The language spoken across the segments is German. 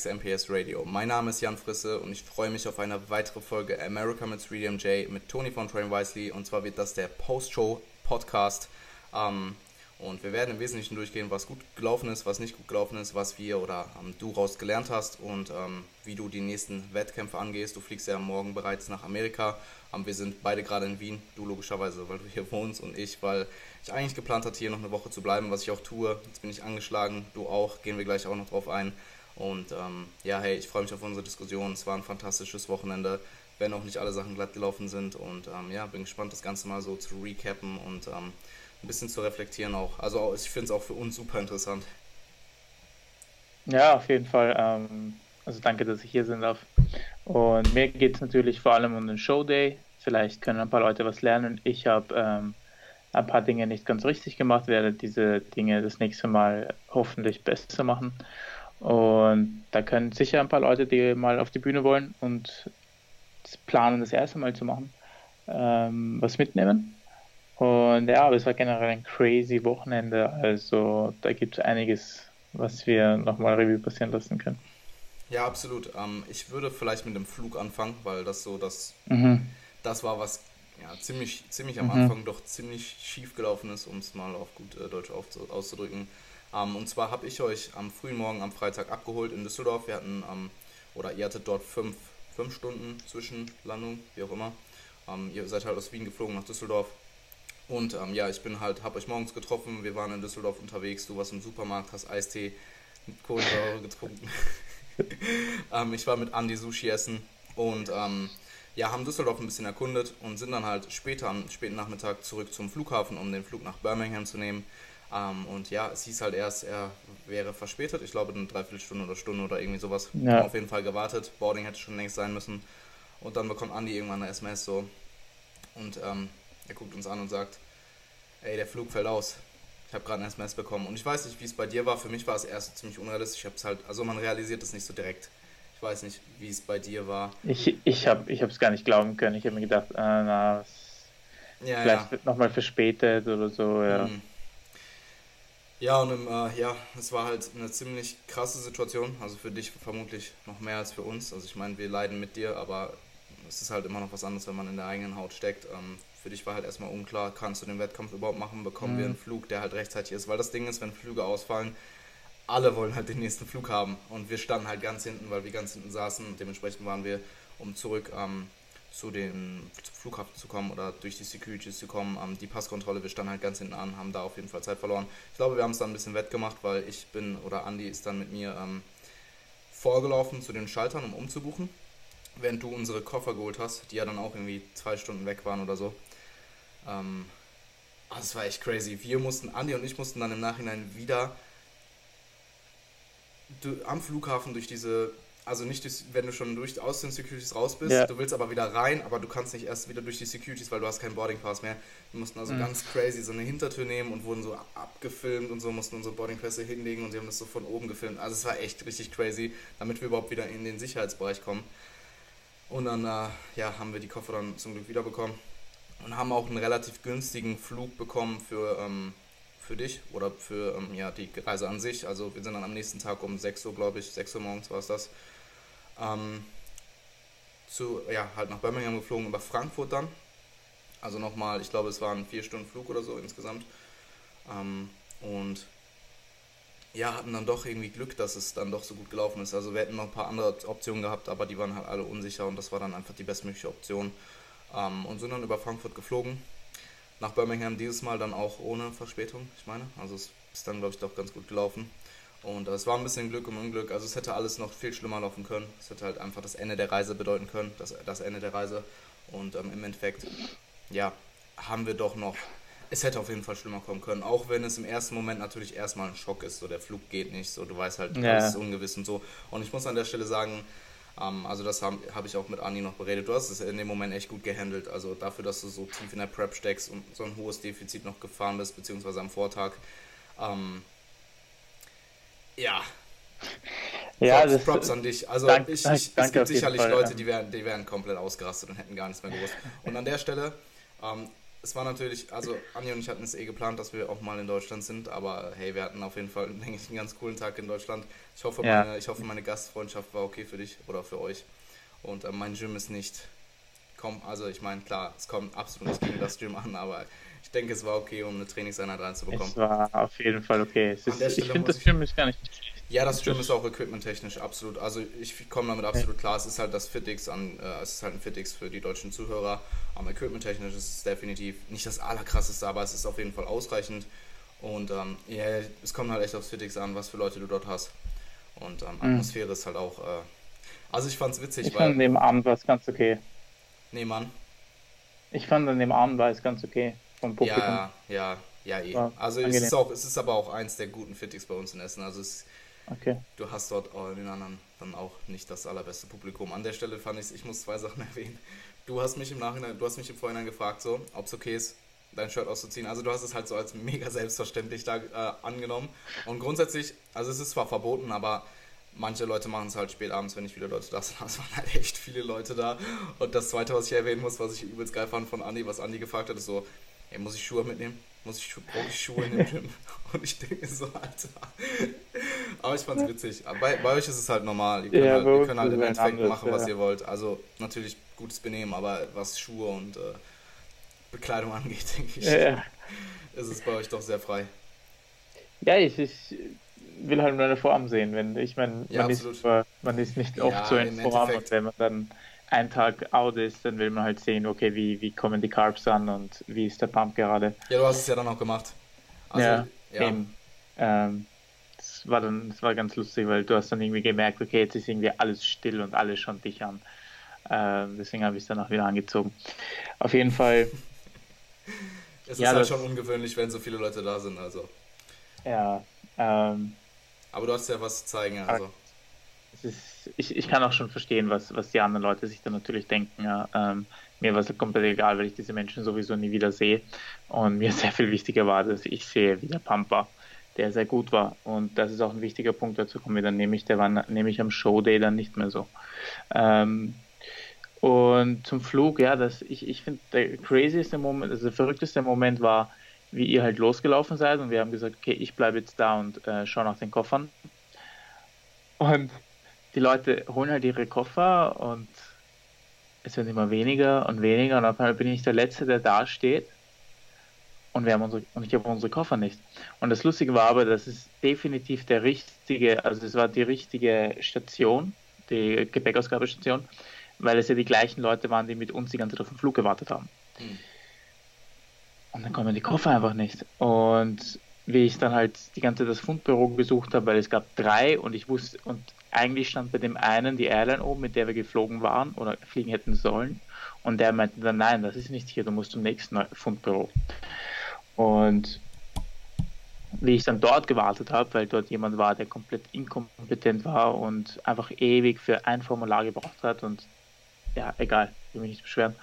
Max MPS Radio. Mein Name ist Jan Frisse und ich freue mich auf eine weitere Folge America mit 3DMJ mit Tony von Train Wisely und zwar wird das der Post-Show-Podcast. Ähm, und wir werden im Wesentlichen durchgehen, was gut gelaufen ist, was nicht gut gelaufen ist, was wir oder ähm, du raus gelernt hast und ähm, wie du die nächsten Wettkämpfe angehst. Du fliegst ja morgen bereits nach Amerika. Ähm, wir sind beide gerade in Wien, du logischerweise, weil du hier wohnst und ich, weil ich eigentlich geplant hatte, hier noch eine Woche zu bleiben, was ich auch tue. Jetzt bin ich angeschlagen, du auch, gehen wir gleich auch noch drauf ein. Und ähm, ja, hey, ich freue mich auf unsere Diskussion. Es war ein fantastisches Wochenende, wenn auch nicht alle Sachen glatt gelaufen sind. Und ähm, ja, bin gespannt, das Ganze mal so zu recappen und ähm, ein bisschen zu reflektieren auch. Also ich finde es auch für uns super interessant. Ja, auf jeden Fall. Ähm, also danke, dass ich hier sein darf. Und mir geht es natürlich vor allem um den Showday. Vielleicht können ein paar Leute was lernen. Ich habe ähm, ein paar Dinge nicht ganz richtig gemacht, werde diese Dinge das nächste Mal hoffentlich besser machen. Und da können sicher ein paar Leute, die mal auf die Bühne wollen und planen, das erste Mal zu machen, ähm, was mitnehmen. Und ja, aber es war generell ein crazy Wochenende. Also da gibt es einiges, was wir nochmal Revue passieren lassen können. Ja, absolut. Ähm, ich würde vielleicht mit dem Flug anfangen, weil das so das, mhm. das war, was ja, ziemlich, ziemlich am mhm. Anfang doch ziemlich schief gelaufen ist, um es mal auf gut äh, Deutsch auszudrücken. Ähm, und zwar habe ich euch am frühen Morgen am Freitag abgeholt in Düsseldorf. Wir hatten, ähm, oder ihr hattet dort fünf, fünf Stunden Zwischenlandung, wie auch immer. Ähm, ihr seid halt aus Wien geflogen nach Düsseldorf und ähm, ja, ich bin halt, habe euch morgens getroffen, wir waren in Düsseldorf unterwegs, du warst im Supermarkt, hast Eistee mit Kohlensäure getrunken. ähm, ich war mit Andy Sushi essen und ähm, ja, haben Düsseldorf ein bisschen erkundet und sind dann halt später am späten Nachmittag zurück zum Flughafen, um den Flug nach Birmingham zu nehmen. Ähm, und ja, es hieß halt erst, er wäre verspätet. Ich glaube, eine Dreiviertelstunde oder Stunde oder irgendwie sowas. Ja. Auf jeden Fall gewartet. Boarding hätte schon längst sein müssen. Und dann bekommt Andy irgendwann eine SMS so. Und ähm, er guckt uns an und sagt, ey, der Flug fällt aus. Ich habe gerade ein SMS bekommen. Und ich weiß nicht, wie es bei dir war. Für mich war es erst ziemlich unrealistisch. Ich habe es halt, also man realisiert es nicht so direkt. Ich weiß nicht, wie es bei dir war. Ich, ich habe es gar nicht glauben können. Ich habe mir gedacht, äh, na, ja, vielleicht ja. wird nochmal verspätet oder so. Ja, mhm. Ja und im, äh, ja, es war halt eine ziemlich krasse Situation. Also für dich vermutlich noch mehr als für uns. Also ich meine, wir leiden mit dir, aber es ist halt immer noch was anderes, wenn man in der eigenen Haut steckt. Ähm, für dich war halt erstmal unklar, kannst du den Wettkampf überhaupt machen, bekommen mhm. wir einen Flug, der halt rechtzeitig ist. Weil das Ding ist, wenn Flüge ausfallen, alle wollen halt den nächsten Flug haben. Und wir standen halt ganz hinten, weil wir ganz hinten saßen. Und dementsprechend waren wir, um zurück ähm, zu den zum Flughafen zu kommen oder durch die Securities zu kommen, ähm, die Passkontrolle, wir standen halt ganz hinten an, haben da auf jeden Fall Zeit verloren. Ich glaube, wir haben es dann ein bisschen wettgemacht, weil ich bin, oder Andy ist dann mit mir ähm, vorgelaufen zu den Schaltern, um umzubuchen während du unsere Koffer geholt hast, die ja dann auch irgendwie zwei Stunden weg waren oder so. Ähm, oh, das war echt crazy. Wir mussten, Andi und ich mussten dann im Nachhinein wieder am Flughafen durch diese, also nicht, durch, wenn du schon durch aus den Securities raus bist, ja. du willst aber wieder rein, aber du kannst nicht erst wieder durch die Securities, weil du hast keinen Boarding Pass mehr. Wir mussten also mhm. ganz crazy so eine Hintertür nehmen und wurden so abgefilmt und so, mussten unsere Boarding Pässe hinlegen und sie haben das so von oben gefilmt. Also es war echt richtig crazy, damit wir überhaupt wieder in den Sicherheitsbereich kommen. Und dann äh, ja, haben wir die Koffer dann zum Glück wiederbekommen und haben auch einen relativ günstigen Flug bekommen für, ähm, für dich oder für ähm, ja, die Reise an sich. Also wir sind dann am nächsten Tag um 6 Uhr, glaube ich, 6 Uhr morgens war es das, ähm, zu, ja, halt nach Birmingham geflogen, über Frankfurt dann. Also nochmal, ich glaube, es waren vier Stunden Flug oder so insgesamt. Ähm, und ja, hatten dann doch irgendwie Glück, dass es dann doch so gut gelaufen ist. Also wir hätten noch ein paar andere Optionen gehabt, aber die waren halt alle unsicher und das war dann einfach die bestmögliche Option. Ähm, und sind dann über Frankfurt geflogen. Nach Birmingham dieses Mal dann auch ohne Verspätung, ich meine. Also es ist dann, glaube ich, doch ganz gut gelaufen. Und es war ein bisschen Glück im Unglück. Also es hätte alles noch viel schlimmer laufen können. Es hätte halt einfach das Ende der Reise bedeuten können, das, das Ende der Reise. Und ähm, im Endeffekt, ja, haben wir doch noch es hätte auf jeden Fall schlimmer kommen können, auch wenn es im ersten Moment natürlich erstmal ein Schock ist, so der Flug geht nicht, so du weißt halt, ja. alles ist ungewiss und so. Und ich muss an der Stelle sagen, ähm, also das habe hab ich auch mit Ani noch beredet, du hast es in dem Moment echt gut gehandelt, also dafür, dass du so tief in der Prep steckst und so ein hohes Defizit noch gefahren bist, beziehungsweise am Vortag, ähm, ja, ja, Props, Props, an dich. Also dank, ich, ich, es gibt sicherlich Fall, Leute, ja. die wären, die wären komplett ausgerastet und hätten gar nichts mehr gewusst. Und an der Stelle, ähm, es war natürlich, also Anja und ich hatten es eh geplant, dass wir auch mal in Deutschland sind, aber hey, wir hatten auf jeden Fall, denke ich, einen ganz coolen Tag in Deutschland. Ich hoffe, ja. meine, ich hoffe, meine Gastfreundschaft war okay für dich oder für euch. Und äh, mein Gym ist nicht, komm, also ich meine, klar, es kommt absolut nicht gegen das Gym an, aber ich denke, es war okay, um eine Trainingseinheit reinzubekommen. Es war auf jeden Fall okay. Ist, ich finde, das Gym ist gar nicht schlecht. Ja, das Gym ist auch equipmenttechnisch absolut. Also ich komme damit absolut klar. Es ist halt das Fitix an, äh, es ist halt ein Fitix für die deutschen Zuhörer. Am equipmenttechnisch ist es definitiv nicht das allerkrasseste, aber es ist auf jeden Fall ausreichend. Und ähm, yeah, es kommt halt echt aufs Fitix an, was für Leute du dort hast. Und ähm, mhm. Atmosphäre mhm. ist halt auch. Äh, also ich fand's witzig, ich weil. Fand nebenan war es ganz okay. Nebenan? Ich fand an dem Abend war es ganz okay vom Publikum. Ja, ja, ja, eh. Also es ist, auch, es ist aber auch eins der guten Fitix bei uns in Essen. Also es Okay. Du hast dort in den anderen dann auch nicht das allerbeste Publikum. An der Stelle fand ich, ich muss zwei Sachen erwähnen. Du hast mich im Nachhinein, du hast mich im Vorhinein gefragt, so, ob es okay ist, dein Shirt auszuziehen. Also du hast es halt so als mega selbstverständlich da äh, angenommen. Und grundsätzlich, also es ist zwar verboten, aber manche Leute machen es halt spät abends, wenn nicht viele Leute da sind. Es waren halt echt viele Leute da. Und das zweite, was ich erwähnen muss, was ich übelst geil fand von Andi, was Andi gefragt hat, ist so, ey, muss ich Schuhe mitnehmen? muss ich, brauche ich Schuhe in dem Gym? Und ich denke so, Alter. Aber ich fand's witzig. Bei, bei euch ist es halt normal. Ihr könnt ja, halt, ihr könnt halt im Endeffekt anderes, machen, was ja. ihr wollt. Also natürlich gutes Benehmen, aber was Schuhe und äh, Bekleidung angeht, denke ich, ja. ist es bei euch doch sehr frei. Ja, ich, ich will halt nur eine Form sehen. Wenn, ich meine, man, ist, man ist nicht oft so in Form und wenn man dann ein Tag out ist, dann will man halt sehen, okay, wie, wie kommen die Carbs an und wie ist der Pump gerade. Ja, du hast es ja dann auch gemacht. Also, ja, ja. Eben, ähm, das war dann, das war ganz lustig, weil du hast dann irgendwie gemerkt, okay, jetzt ist irgendwie alles still und alles schon dich an. Ähm, deswegen habe ich es dann auch wieder angezogen. Auf jeden Fall. es ist ja, halt schon ungewöhnlich, wenn so viele Leute da sind, also. Ja. Ähm, Aber du hast ja was zu zeigen, also ist, ich, ich kann auch schon verstehen, was, was die anderen Leute sich dann natürlich denken. Ja. Ähm, mir war es komplett egal, weil ich diese Menschen sowieso nie wieder sehe. Und mir sehr viel wichtiger war, dass ich sehe, wie der Pump war, der sehr gut war. Und das ist auch ein wichtiger Punkt, dazu kommen wir dann nämlich, der war nämlich am Showday dann nicht mehr so. Ähm, und zum Flug, ja, das, ich, ich finde, der crazieste Moment, also der verrückteste Moment war, wie ihr halt losgelaufen seid und wir haben gesagt, okay, ich bleibe jetzt da und äh, schaue nach den Koffern. Und die Leute holen halt ihre Koffer und es wird immer weniger und weniger und auf einmal bin ich der Letzte, der da steht und wir haben unsere und ich habe unsere Koffer nicht. Und das Lustige war aber, das ist definitiv der richtige, also es war die richtige Station, die Gepäckausgabestation, weil es ja die gleichen Leute waren, die mit uns die ganze Zeit auf den Flug gewartet haben. Mhm. Und dann kommen die Koffer einfach nicht. Und wie ich dann halt die ganze das Fundbüro besucht habe, weil es gab drei und ich wusste, und eigentlich stand bei dem einen die Airline oben, mit der wir geflogen waren oder fliegen hätten sollen. Und der meinte dann, nein, das ist nicht hier, du musst zum nächsten Fundbüro. Und wie ich dann dort gewartet habe, weil dort jemand war, der komplett inkompetent war und einfach ewig für ein Formular gebraucht hat und ja, egal, ich will mich nicht beschweren,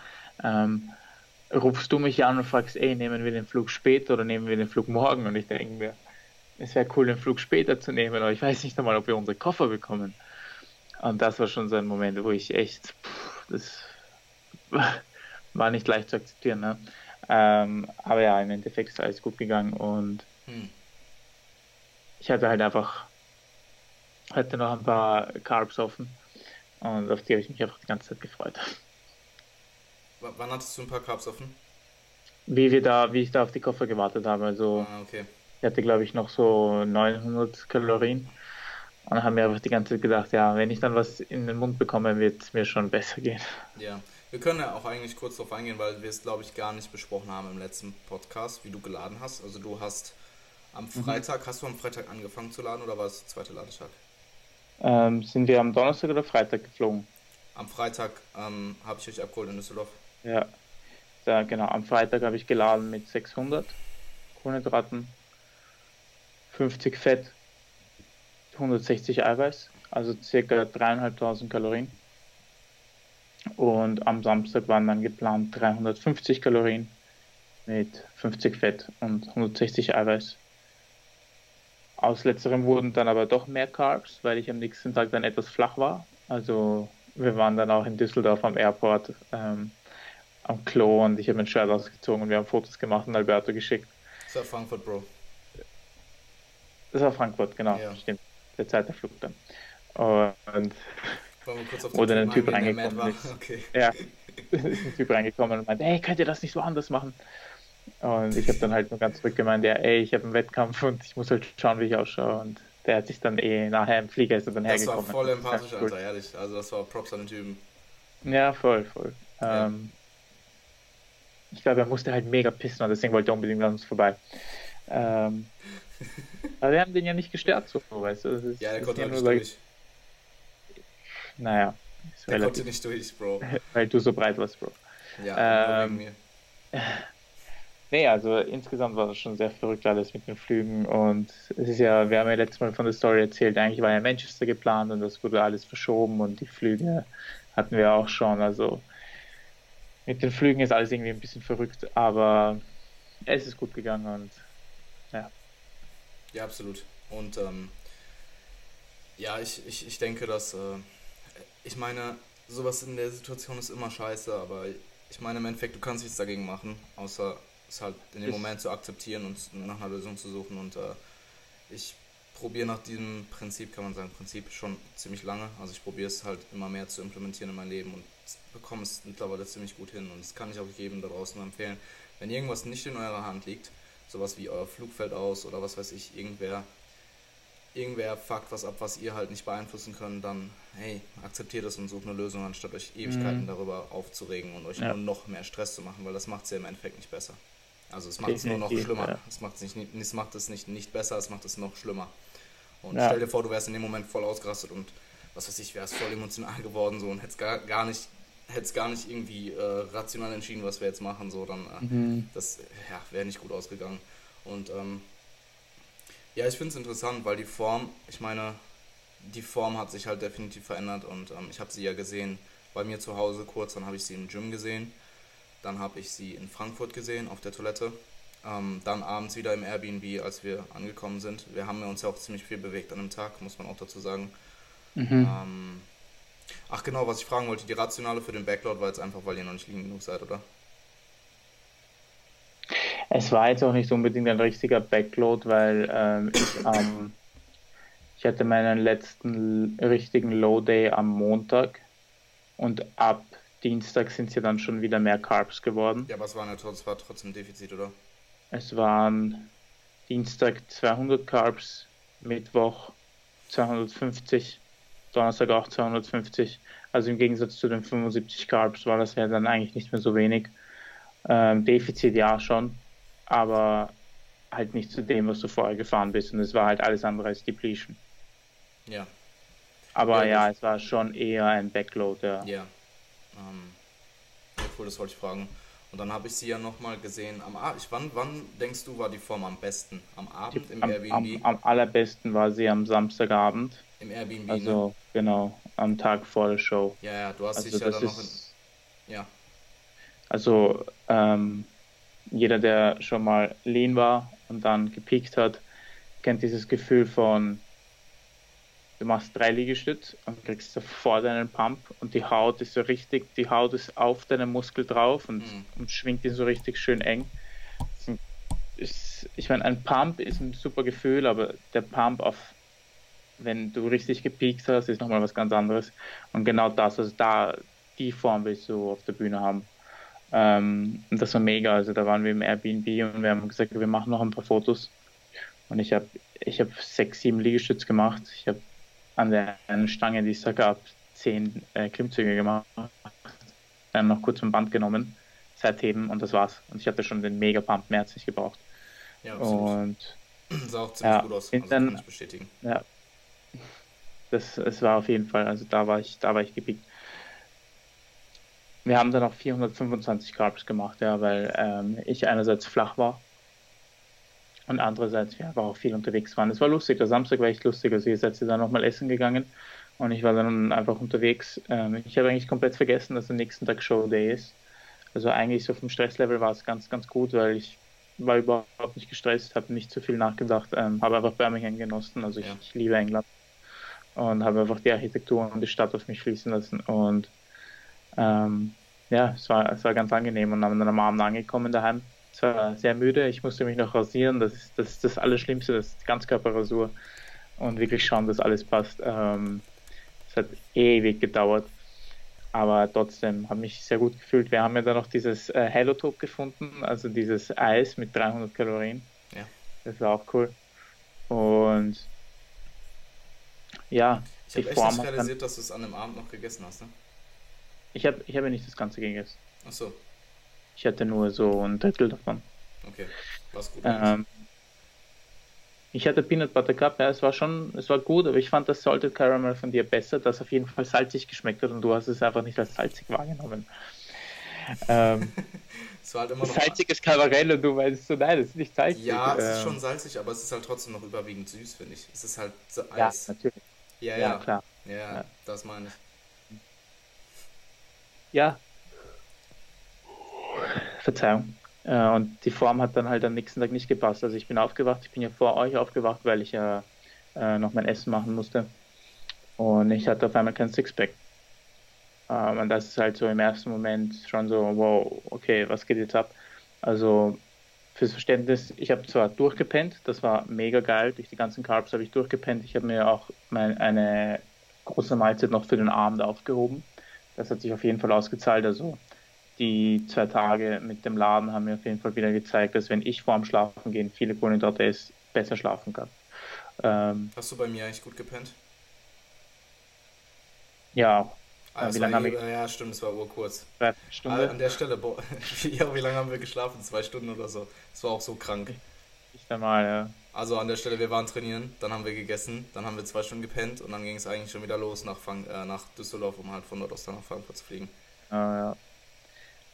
ähm, rufst du mich an und fragst, ey, nehmen wir den Flug später oder nehmen wir den Flug morgen? Und ich denke mir, es wäre cool, den Flug später zu nehmen, aber ich weiß nicht einmal, ob wir unsere Koffer bekommen. Und das war schon so ein Moment, wo ich echt, pff, das war nicht leicht zu akzeptieren. Ne? Ähm, aber ja, im Endeffekt ist alles gut gegangen und hm. ich hatte halt einfach, hatte noch ein paar Carbs offen und auf die habe ich mich einfach die ganze Zeit gefreut. W wann hattest du ein paar Carbs offen? Wie wir da, wie ich da auf die Koffer gewartet habe. Also ah, okay. Ich hatte, glaube ich, noch so 900 Kalorien. Und dann haben wir einfach die ganze Zeit gedacht, ja, wenn ich dann was in den Mund bekomme, wird es mir schon besser gehen. Ja, wir können ja auch eigentlich kurz darauf eingehen, weil wir es, glaube ich, gar nicht besprochen haben im letzten Podcast, wie du geladen hast. Also du hast am mhm. Freitag, mhm. hast du am Freitag angefangen zu laden oder war es der zweite Ladetag? Ähm, sind wir am Donnerstag oder Freitag geflogen? Am Freitag ähm, habe ich euch abgeholt in Düsseldorf. Ja, da, genau. Am Freitag habe ich geladen mit 600 Kohlenhydraten 50 Fett, 160 Eiweiß, also ca. 3.500 Kalorien. Und am Samstag waren dann geplant 350 Kalorien mit 50 Fett und 160 Eiweiß. Aus letzterem wurden dann aber doch mehr Carbs, weil ich am nächsten Tag dann etwas flach war. Also wir waren dann auch in Düsseldorf am Airport ähm, am Klo und ich habe mein Shirt ausgezogen und wir haben Fotos gemacht und Alberto geschickt. Das war Frankfurt, Bro. Das war Frankfurt, genau, ja. stimmt. Der zweite Flug dann. Und wo dann ein Typ reingekommen ist. Okay. Ja, ein Typ reingekommen und meinte, hey, könnt ihr das nicht so anders machen? Und ich habe dann halt nur ganz zurückgemeint, ja, ey, ich habe einen Wettkampf und ich muss halt schauen, wie ich ausschaue. Und der hat sich dann eh nachher im Flieger ist dann das hergekommen. Das war voll empathisch, Alter, ehrlich. Also das war Props an den Typen. Ja, voll, voll. Ja. Ähm, ich glaube, er musste halt mega pissen und deswegen wollte er unbedingt an uns vorbei. Ähm, aber wir haben den ja nicht gestört, so, weißt du. Ist, ja, der konnte halt nicht durch. Naja. Der konnte nicht durch, Bro. Weil du so breit warst, Bro. Ja, ähm, mir. Nee, also insgesamt war das schon sehr verrückt alles mit den Flügen und es ist ja, wir haben ja letztes Mal von der Story erzählt, eigentlich war ja Manchester geplant und das wurde alles verschoben und die Flüge hatten wir auch schon, also mit den Flügen ist alles irgendwie ein bisschen verrückt, aber es ist gut gegangen und ja. Ja, absolut. Und ähm, ja, ich, ich, ich denke, dass äh, ich meine, sowas in der Situation ist immer scheiße, aber ich meine im Endeffekt, du kannst nichts dagegen machen, außer es halt in dem Moment zu akzeptieren und nach einer Lösung zu suchen. Und äh, ich probiere nach diesem Prinzip, kann man sagen, Prinzip schon ziemlich lange. Also ich probiere es halt immer mehr zu implementieren in mein Leben und bekomme es mittlerweile ziemlich gut hin. Und das kann ich auch jedem da draußen empfehlen. Wenn irgendwas nicht in eurer Hand liegt, sowas wie euer Flugfeld aus oder was weiß ich, irgendwer, irgendwer fuckt was ab, was ihr halt nicht beeinflussen könnt, dann hey, akzeptiert es und sucht eine Lösung, anstatt euch Ewigkeiten mhm. darüber aufzuregen und euch ja. nur noch mehr Stress zu machen, weil das macht es ja im Endeffekt nicht besser. Also es macht es nur noch schlimmer. Ja. Es, macht es, nicht, es macht es nicht, nicht besser, es macht es noch schlimmer. Und ja. stell dir vor, du wärst in dem Moment voll ausgerastet und was weiß ich, wärst voll emotional geworden so und hättest gar, gar nicht hättest gar nicht irgendwie äh, rational entschieden, was wir jetzt machen, so dann äh, mhm. das ja, wäre nicht gut ausgegangen. Und ähm, ja, ich finde es interessant, weil die Form, ich meine, die Form hat sich halt definitiv verändert und ähm, ich habe sie ja gesehen bei mir zu Hause kurz, dann habe ich sie im Gym gesehen dann habe ich sie in Frankfurt gesehen auf der Toilette. Ähm, dann abends wieder im Airbnb, als wir angekommen sind. Wir haben uns ja auch ziemlich viel bewegt an dem Tag, muss man auch dazu sagen. Mhm. Ähm, ach genau, was ich fragen wollte, die Rationale für den Backload war jetzt einfach, weil ihr noch nicht liegen genug seid, oder? Es war jetzt auch nicht unbedingt ein richtiger Backload, weil ähm, ich ähm, ich hatte meinen letzten richtigen Low Day am Montag und ab Dienstag sind es ja dann schon wieder mehr Carbs geworden. Ja, aber es war, eine, es war trotzdem Defizit, oder? Es waren Dienstag 200 Carbs, Mittwoch 250, Donnerstag auch 250. Also im Gegensatz zu den 75 Carbs war das ja dann eigentlich nicht mehr so wenig. Ähm, Defizit ja schon, aber halt nicht zu dem, was du vorher gefahren bist. Und es war halt alles andere als Depletion. Ja. Aber ja, ja es war schon eher ein Backload, ja. Ja. Ähm, cool, das wollte ich fragen. Und dann habe ich sie ja nochmal gesehen am Abend. Wann, wann denkst du, war die Form am besten? Am Abend im am, Airbnb? Am, am, allerbesten war sie am Samstagabend. Im Airbnb, Also, ne? genau, am Tag vor der Show. Ja, ja, du hast also dich ja dann noch in, Ja. Also, ähm, jeder, der schon mal lean war und dann gepiekt hat, kennt dieses Gefühl von du machst drei Liegestütze und kriegst sofort einen Pump und die Haut ist so richtig, die Haut ist auf deinem Muskel drauf und, mhm. und schwingt ihn so richtig schön eng. Ist, ich meine, ein Pump ist ein super Gefühl, aber der Pump auf, wenn du richtig gepiekt hast, ist nochmal was ganz anderes. Und genau das, also da, die Form willst du auf der Bühne haben. Ähm, und das war mega. Also da waren wir im Airbnb und wir haben gesagt, wir machen noch ein paar Fotos. Und ich habe ich hab sechs, sieben Liegestütze gemacht. Ich habe an der Stange, die es da gab, zehn äh, Klimmzüge gemacht, dann noch kurz vom Band genommen, Seitheben und das war's. Und ich hatte schon den Mega-Pump, mehr als ich gebraucht. Ja, Und sah auch ziemlich ja, gut aus, also dann, kann ich bestätigen. Ja, das, es war auf jeden Fall, also da war ich, da war ich gepickt. Wir haben dann auch 425 Carbs gemacht, ja, weil ähm, ich einerseits flach war und andererseits, wir aber auch viel unterwegs waren. Es war lustig, der Samstag war echt lustig. Also ihr seid dann nochmal essen gegangen und ich war dann einfach unterwegs. Ähm, ich habe eigentlich komplett vergessen, dass der nächsten Tag Show Day ist. Also eigentlich so vom Stresslevel war es ganz, ganz gut, weil ich war überhaupt nicht gestresst, habe nicht zu viel nachgedacht, ähm, habe einfach Birmingham genossen. Also ich, ja. ich liebe England und habe einfach die Architektur und die Stadt auf mich fließen lassen und ähm, ja, es war, es war ganz angenehm und dann am Abend angekommen daheim. Es war sehr müde, ich musste mich noch rasieren, das ist das, ist das Allerschlimmste, das ist Ganzkörperrasur und wirklich schauen, dass alles passt. Ähm, es hat ewig gedauert, aber trotzdem habe mich sehr gut gefühlt. Wir haben ja dann noch dieses äh, Halotop gefunden, also dieses Eis mit 300 Kalorien. Ja. Das war auch cool. Und ja, ich habe echt nicht realisiert, dass du es an dem Abend noch gegessen hast, ne? Ich habe ich hab ja nicht das Ganze gegessen. Ach so. Ich hatte nur so ein Drittel davon. Okay, was gut. Ähm, ich hatte Peanut Butter Cup, ja, es war schon, es war gut, aber ich fand das Salted Caramel von dir besser, das auf jeden Fall salzig geschmeckt hat und du hast es einfach nicht als salzig wahrgenommen. ähm, es war halt immer noch salziges und du meinst so, nein, das ist nicht salzig. Ja, es ist ähm, schon salzig, aber es ist halt trotzdem noch überwiegend süß, finde ich. Es ist halt so Eis. Ja, natürlich. Ja, ja, ja klar. Ja, ja, das meine ich. Ja. Verzeihung. Äh, und die Form hat dann halt am nächsten Tag nicht gepasst. Also ich bin aufgewacht, ich bin ja vor euch aufgewacht, weil ich ja äh, noch mein Essen machen musste. Und ich hatte auf einmal kein Sixpack. Ähm, und das ist halt so im ersten Moment schon so, wow, okay, was geht jetzt ab? Also fürs Verständnis, ich habe zwar durchgepennt, das war mega geil, durch die ganzen Carbs habe ich durchgepennt. Ich habe mir auch mein, eine große Mahlzeit noch für den Abend aufgehoben. Das hat sich auf jeden Fall ausgezahlt. Also die zwei Tage mit dem Laden haben mir auf jeden Fall wieder gezeigt, dass wenn ich vorm Schlafen gehen viele Kohlenhydrate esse, besser schlafen kann. Ähm, Hast du bei mir eigentlich gut gepennt? Ja. Ah, wie lange haben wir... Ja, stimmt, es war urkurz. Drei Stunden. Ah, an der Stelle, boah, ja, wie lange haben wir geschlafen? Zwei Stunden oder so. Das war auch so krank. Ich mal, ja. Also an der Stelle, wir waren trainieren, dann haben wir gegessen, dann haben wir zwei Stunden gepennt und dann ging es eigentlich schon wieder los nach, Frank äh, nach Düsseldorf, um halt von Nordost nach Frankfurt zu fliegen. Ah, ja.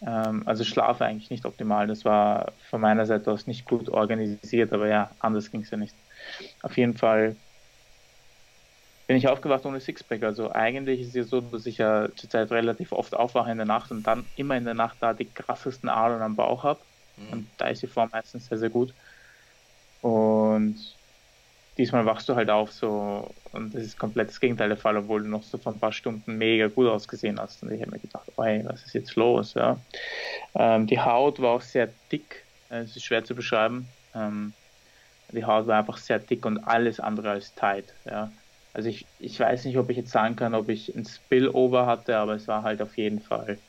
Ähm, also Schlaf eigentlich nicht optimal. Das war von meiner Seite aus nicht gut organisiert, aber ja, anders ging es ja nicht. Auf jeden Fall bin ich aufgewacht ohne Sixpack. Also eigentlich ist es ja so, dass ich ja zurzeit relativ oft aufwache in der Nacht und dann immer in der Nacht da die krassesten Adern am Bauch habe. Mhm. Und da ist die Form meistens sehr, sehr gut. Und diesmal wachst du halt auf so und das ist komplett das Gegenteil der Fall, obwohl du noch so vor ein paar Stunden mega gut ausgesehen hast. Und ich habe mir gedacht, ey, was ist jetzt los? Ja. Ähm, die Haut war auch sehr dick, es ist schwer zu beschreiben. Ähm, die Haut war einfach sehr dick und alles andere als tight. Ja. Also ich, ich weiß nicht, ob ich jetzt sagen kann, ob ich ein Spillover hatte, aber es war halt auf jeden Fall,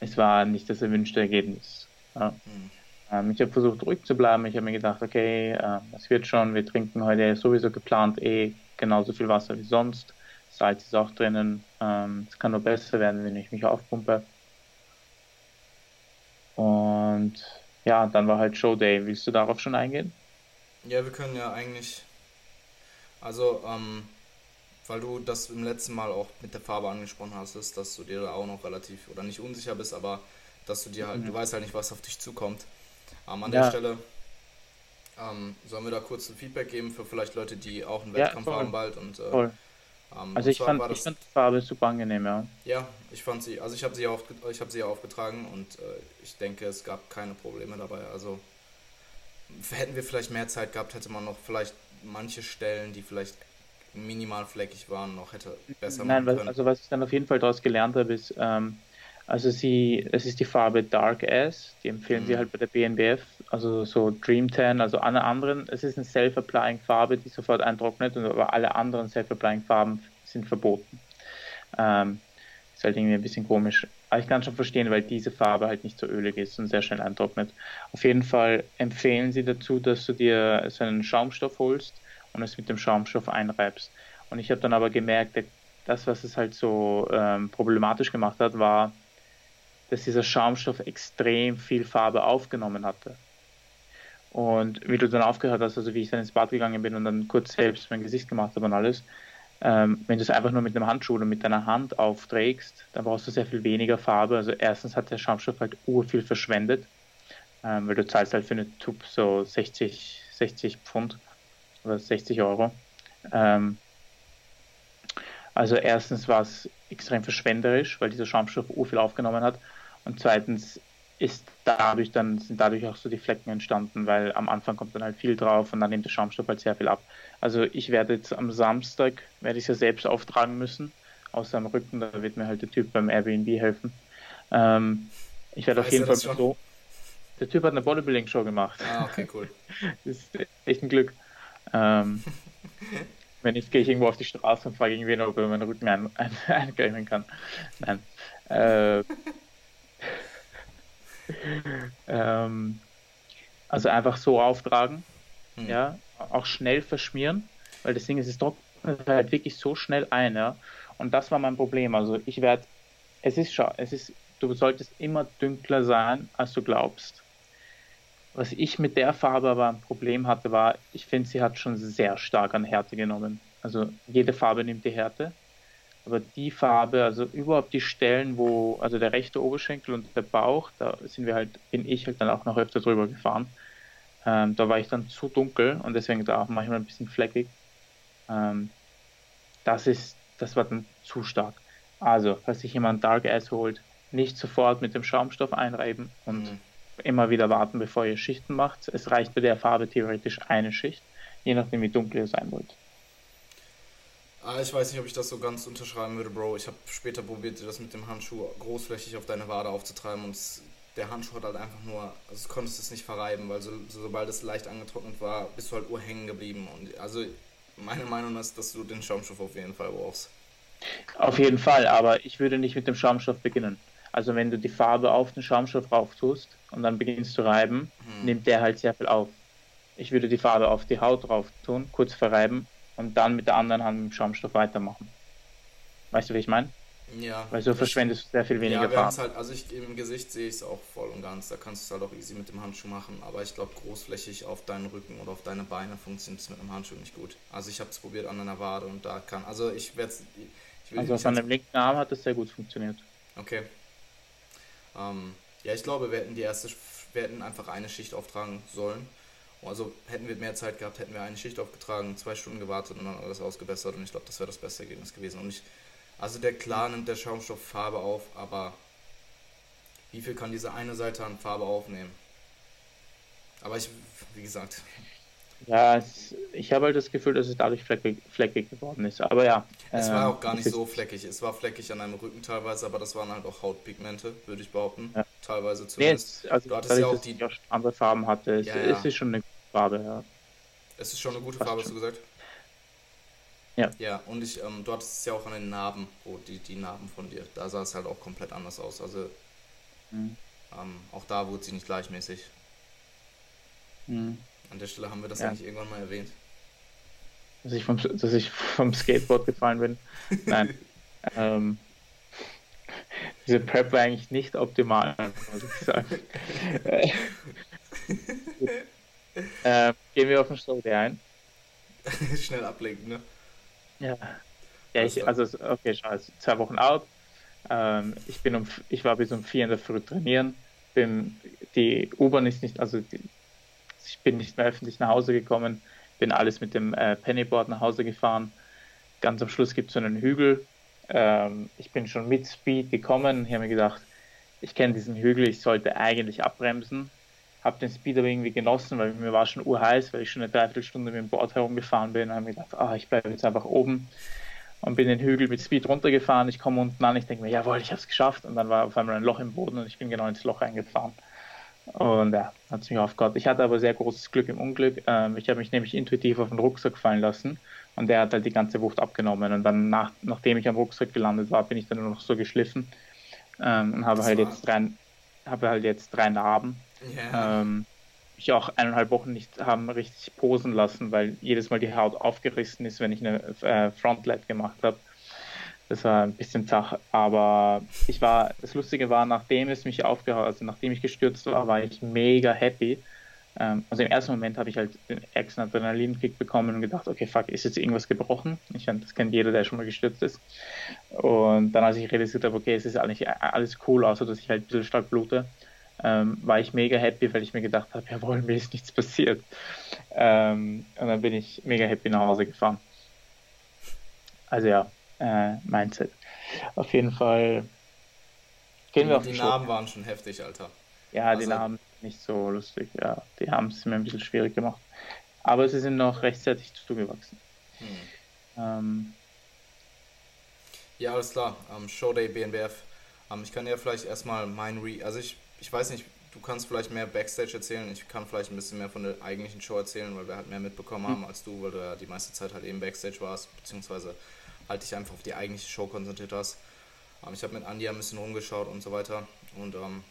es war nicht das erwünschte Ergebnis. Ja. Mhm. Ähm, ich habe versucht ruhig zu bleiben. Ich habe mir gedacht, okay, äh, das wird schon. Wir trinken heute sowieso geplant eh genauso viel Wasser wie sonst. Salz ist auch drinnen. Ähm, es kann nur besser werden, wenn ich mich aufpumpe. Und ja, dann war halt Show Day. Willst du darauf schon eingehen? Ja, wir können ja eigentlich. Also, ähm, weil du das im letzten Mal auch mit der Farbe angesprochen hast, ist, dass du dir da auch noch relativ oder nicht unsicher bist, aber dass du dir halt, mhm. du weißt halt nicht, was auf dich zukommt. Ähm, an ja. der Stelle ähm, sollen wir da kurz ein Feedback geben für vielleicht Leute, die auch einen Wettkampf ja, haben bald und äh. Ähm, also ich fand, das, ich fand die Farbe super angenehm, ja. Ja, ich fand sie, also ich habe sie, auf, hab sie ja aufgetragen und äh, ich denke, es gab keine Probleme dabei. Also hätten wir vielleicht mehr Zeit gehabt, hätte man noch vielleicht manche Stellen, die vielleicht minimal fleckig waren, noch hätte besser Nein, machen können. also was ich dann auf jeden Fall daraus gelernt habe, ist, ähm, also sie, es ist die Farbe Dark Ass, die empfehlen mhm. sie halt bei der BNBF, also so Dream Tan, also alle anderen, es ist eine Self-Applying Farbe, die sofort eintrocknet, aber alle anderen Self-Applying Farben sind verboten. Ähm, ist halt irgendwie ein bisschen komisch. Aber ich kann schon verstehen, weil diese Farbe halt nicht so ölig ist und sehr schnell eintrocknet. Auf jeden Fall empfehlen sie dazu, dass du dir so einen Schaumstoff holst und es mit dem Schaumstoff einreibst. Und ich habe dann aber gemerkt, das, was es halt so ähm, problematisch gemacht hat, war, dass dieser Schaumstoff extrem viel Farbe aufgenommen hatte. Und wie du dann aufgehört hast, also wie ich dann ins Bad gegangen bin und dann kurz selbst mein Gesicht gemacht habe und alles, ähm, wenn du es einfach nur mit einem Handschuh oder mit deiner Hand aufträgst, dann brauchst du sehr viel weniger Farbe. Also erstens hat der Schaumstoff halt urviel verschwendet, ähm, weil du zahlst halt für eine Tube so 60, 60 Pfund oder 60 Euro. Ähm, also erstens war es extrem verschwenderisch, weil dieser Schaumstoff urviel aufgenommen hat. Und zweitens ist dadurch dann, sind dadurch auch so die Flecken entstanden, weil am Anfang kommt dann halt viel drauf und dann nimmt der Schaumstoff halt sehr viel ab. Also ich werde jetzt am Samstag, werde ich es ja selbst auftragen müssen, außer am Rücken, da wird mir halt der Typ beim Airbnb helfen. Ähm, ich werde auf jeden Fall so. Der Typ hat eine Bodybuilding-Show gemacht. Ah, okay, cool. das ist echt ein Glück. Ähm, wenn nicht, gehe ich irgendwo auf die Straße und frage irgendwen, ob er meinen Rücken ein, ein, eincremen kann. Nein. Äh, ähm, also einfach so auftragen, hm. ja, auch schnell verschmieren, weil das Ding ist, es trocknet halt wirklich so schnell ein, ja. Und das war mein Problem. Also ich werde, es ist schon, es ist, du solltest immer dünkler sein, als du glaubst. Was ich mit der Farbe aber ein Problem hatte, war, ich finde, sie hat schon sehr stark an Härte genommen. Also jede Farbe nimmt die Härte. Aber die Farbe, also überhaupt die Stellen, wo, also der rechte Oberschenkel und der Bauch, da sind wir halt, bin ich halt dann auch noch öfter drüber gefahren. Ähm, da war ich dann zu dunkel und deswegen da auch manchmal ein bisschen fleckig. Ähm, das ist, das war dann zu stark. Also, falls sich jemand Dark Ass holt, nicht sofort mit dem Schaumstoff einreiben und mhm immer wieder warten, bevor ihr Schichten macht. Es reicht bei der Farbe theoretisch eine Schicht, je nachdem wie dunkel ihr sein wollt. Ah, ich weiß nicht, ob ich das so ganz unterschreiben würde, Bro. Ich habe später probiert, das mit dem Handschuh großflächig auf deine Wade aufzutreiben und der Handschuh hat halt einfach nur, also du konntest es nicht verreiben, weil so, so, sobald es leicht angetrocknet war, bist du halt urhängen geblieben. Und also meine Meinung ist, dass du den Schaumstoff auf jeden Fall brauchst. Auf jeden Fall, aber ich würde nicht mit dem Schaumstoff beginnen. Also wenn du die Farbe auf den Schaumstoff rauf tust und dann beginnst zu reiben, hm. nimmt der halt sehr viel auf. Ich würde die Farbe auf die Haut drauf tun, kurz verreiben und dann mit der anderen Hand mit dem Schaumstoff weitermachen. Weißt du, wie ich meine? Ja. Weil so verschwendest du sehr viel weniger ja, Farbe. Halt, also ich, im Gesicht sehe ich es auch voll und ganz. Da kannst du es halt auch easy mit dem Handschuh machen. Aber ich glaube, großflächig auf deinen Rücken oder auf deine Beine funktioniert es mit einem Handschuh nicht gut. Also ich habe es probiert an einer Wade und da kann. Also ich werde es. Also auf meinem linken Arm hat es sehr gut funktioniert. Okay. Ähm, ja, ich glaube, wir hätten die erste, wir hätten einfach eine Schicht auftragen sollen. Also hätten wir mehr Zeit gehabt, hätten wir eine Schicht aufgetragen, zwei Stunden gewartet und dann alles ausgebessert und ich glaube, das wäre das beste Ergebnis gewesen. Und ich, also der klar nimmt der Schaumstoff Farbe auf, aber wie viel kann diese eine Seite an Farbe aufnehmen? Aber ich, wie gesagt, ja, es, ich habe halt das Gefühl, dass es dadurch fleckig, fleckig geworden ist. Aber ja. Es war auch gar nicht so fleckig. Es war fleckig an deinem Rücken teilweise, aber das waren halt auch Hautpigmente, würde ich behaupten. Ja. Teilweise zumindest. Nee, also du hattest ja auch die. Auch andere Farben hatte. Es, ja, ja. es, ist schon eine Farbe, ja. Es ist schon eine gute Fast Farbe, hast du gesagt? Ja. Ja, und ich, ähm, du hattest es ja auch an den Narben, wo die, die Narben von dir. Da sah es halt auch komplett anders aus. Also mhm. ähm, auch da wurde sie nicht gleichmäßig. Mhm. An der Stelle haben wir das ja. eigentlich irgendwann mal erwähnt. Dass ich vom, dass ich vom Skateboard gefallen bin. Nein. ähm, diese Prep war eigentlich nicht optimal, muss ich sagen. ähm, gehen wir auf den Show ein. Schnell ablenken, ne? Ja. Ja, ich, also, okay, schau, also zwei Wochen out. Ähm, ich, bin um, ich war bis um vier in der Früh trainieren. Bin, die U-Bahn ist nicht, also die, ich bin nicht mehr öffentlich nach Hause gekommen, bin alles mit dem äh, Pennyboard nach Hause gefahren. Ganz am Schluss gibt es so einen Hügel. Ähm, ich bin schon mit Speed gekommen. Ich habe mir gedacht, ich kenne diesen Hügel, ich sollte eigentlich abbremsen. Habe den Speed aber irgendwie genossen, weil mir war schon urheiß, weil ich schon eine Dreiviertelstunde mit dem Board herumgefahren bin. Und habe mir gedacht, ah, ich bleibe jetzt einfach oben und bin den Hügel mit Speed runtergefahren. Ich komme unten an, ich denke mir, jawohl, ich habe es geschafft. Und dann war auf einmal ein Loch im Boden und ich bin genau ins Loch reingefahren. Und ja, hat es mich aufgehört. Ich hatte aber sehr großes Glück im Unglück. Ähm, ich habe mich nämlich intuitiv auf den Rucksack fallen lassen und der hat halt die ganze Wucht abgenommen. Und dann, nach, nachdem ich am Rucksack gelandet war, bin ich dann nur noch so geschliffen ähm, und habe halt, jetzt drei, habe halt jetzt drei Narben. Yeah. Ähm, ich auch eineinhalb Wochen nicht haben richtig posen lassen, weil jedes Mal die Haut aufgerissen ist, wenn ich eine äh, Frontlet gemacht habe. Das war ein bisschen zach, aber ich war, das Lustige war, nachdem es mich aufgehört, also nachdem ich gestürzt war, war ich mega happy. Ähm, also im ersten Moment habe ich halt den ärgsten Adrenalinkick bekommen und gedacht, okay, fuck, ist jetzt irgendwas gebrochen? Ich meine, das kennt jeder, der schon mal gestürzt ist. Und dann, als ich realisiert habe, okay, es ist eigentlich alles cool, außer dass ich halt ein bisschen stark blute, ähm, war ich mega happy, weil ich mir gedacht habe, jawohl, mir ist nichts passiert. Ähm, und dann bin ich mega happy nach Hause gefahren. Also ja, äh, Mindset. Auf jeden Fall gehen wir auf die den Namen waren schon heftig, Alter. Ja, also, die Namen nicht so lustig. Ja, die haben es mir ein bisschen schwierig gemacht. Aber sie sind noch rechtzeitig zugewachsen. Hm. Ähm, ja, alles klar. Um, Showday BNBF. Ähm, ich kann ja vielleicht erstmal mein Re... Also ich, ich weiß nicht, du kannst vielleicht mehr Backstage erzählen. Ich kann vielleicht ein bisschen mehr von der eigentlichen Show erzählen, weil wir halt mehr mitbekommen haben mhm. als du, weil du ja die meiste Zeit halt eben Backstage warst, beziehungsweise halt dich einfach auf die eigentliche Show konzentriert hast. Ähm, ich habe mit Andi ein bisschen rumgeschaut und so weiter und ähm,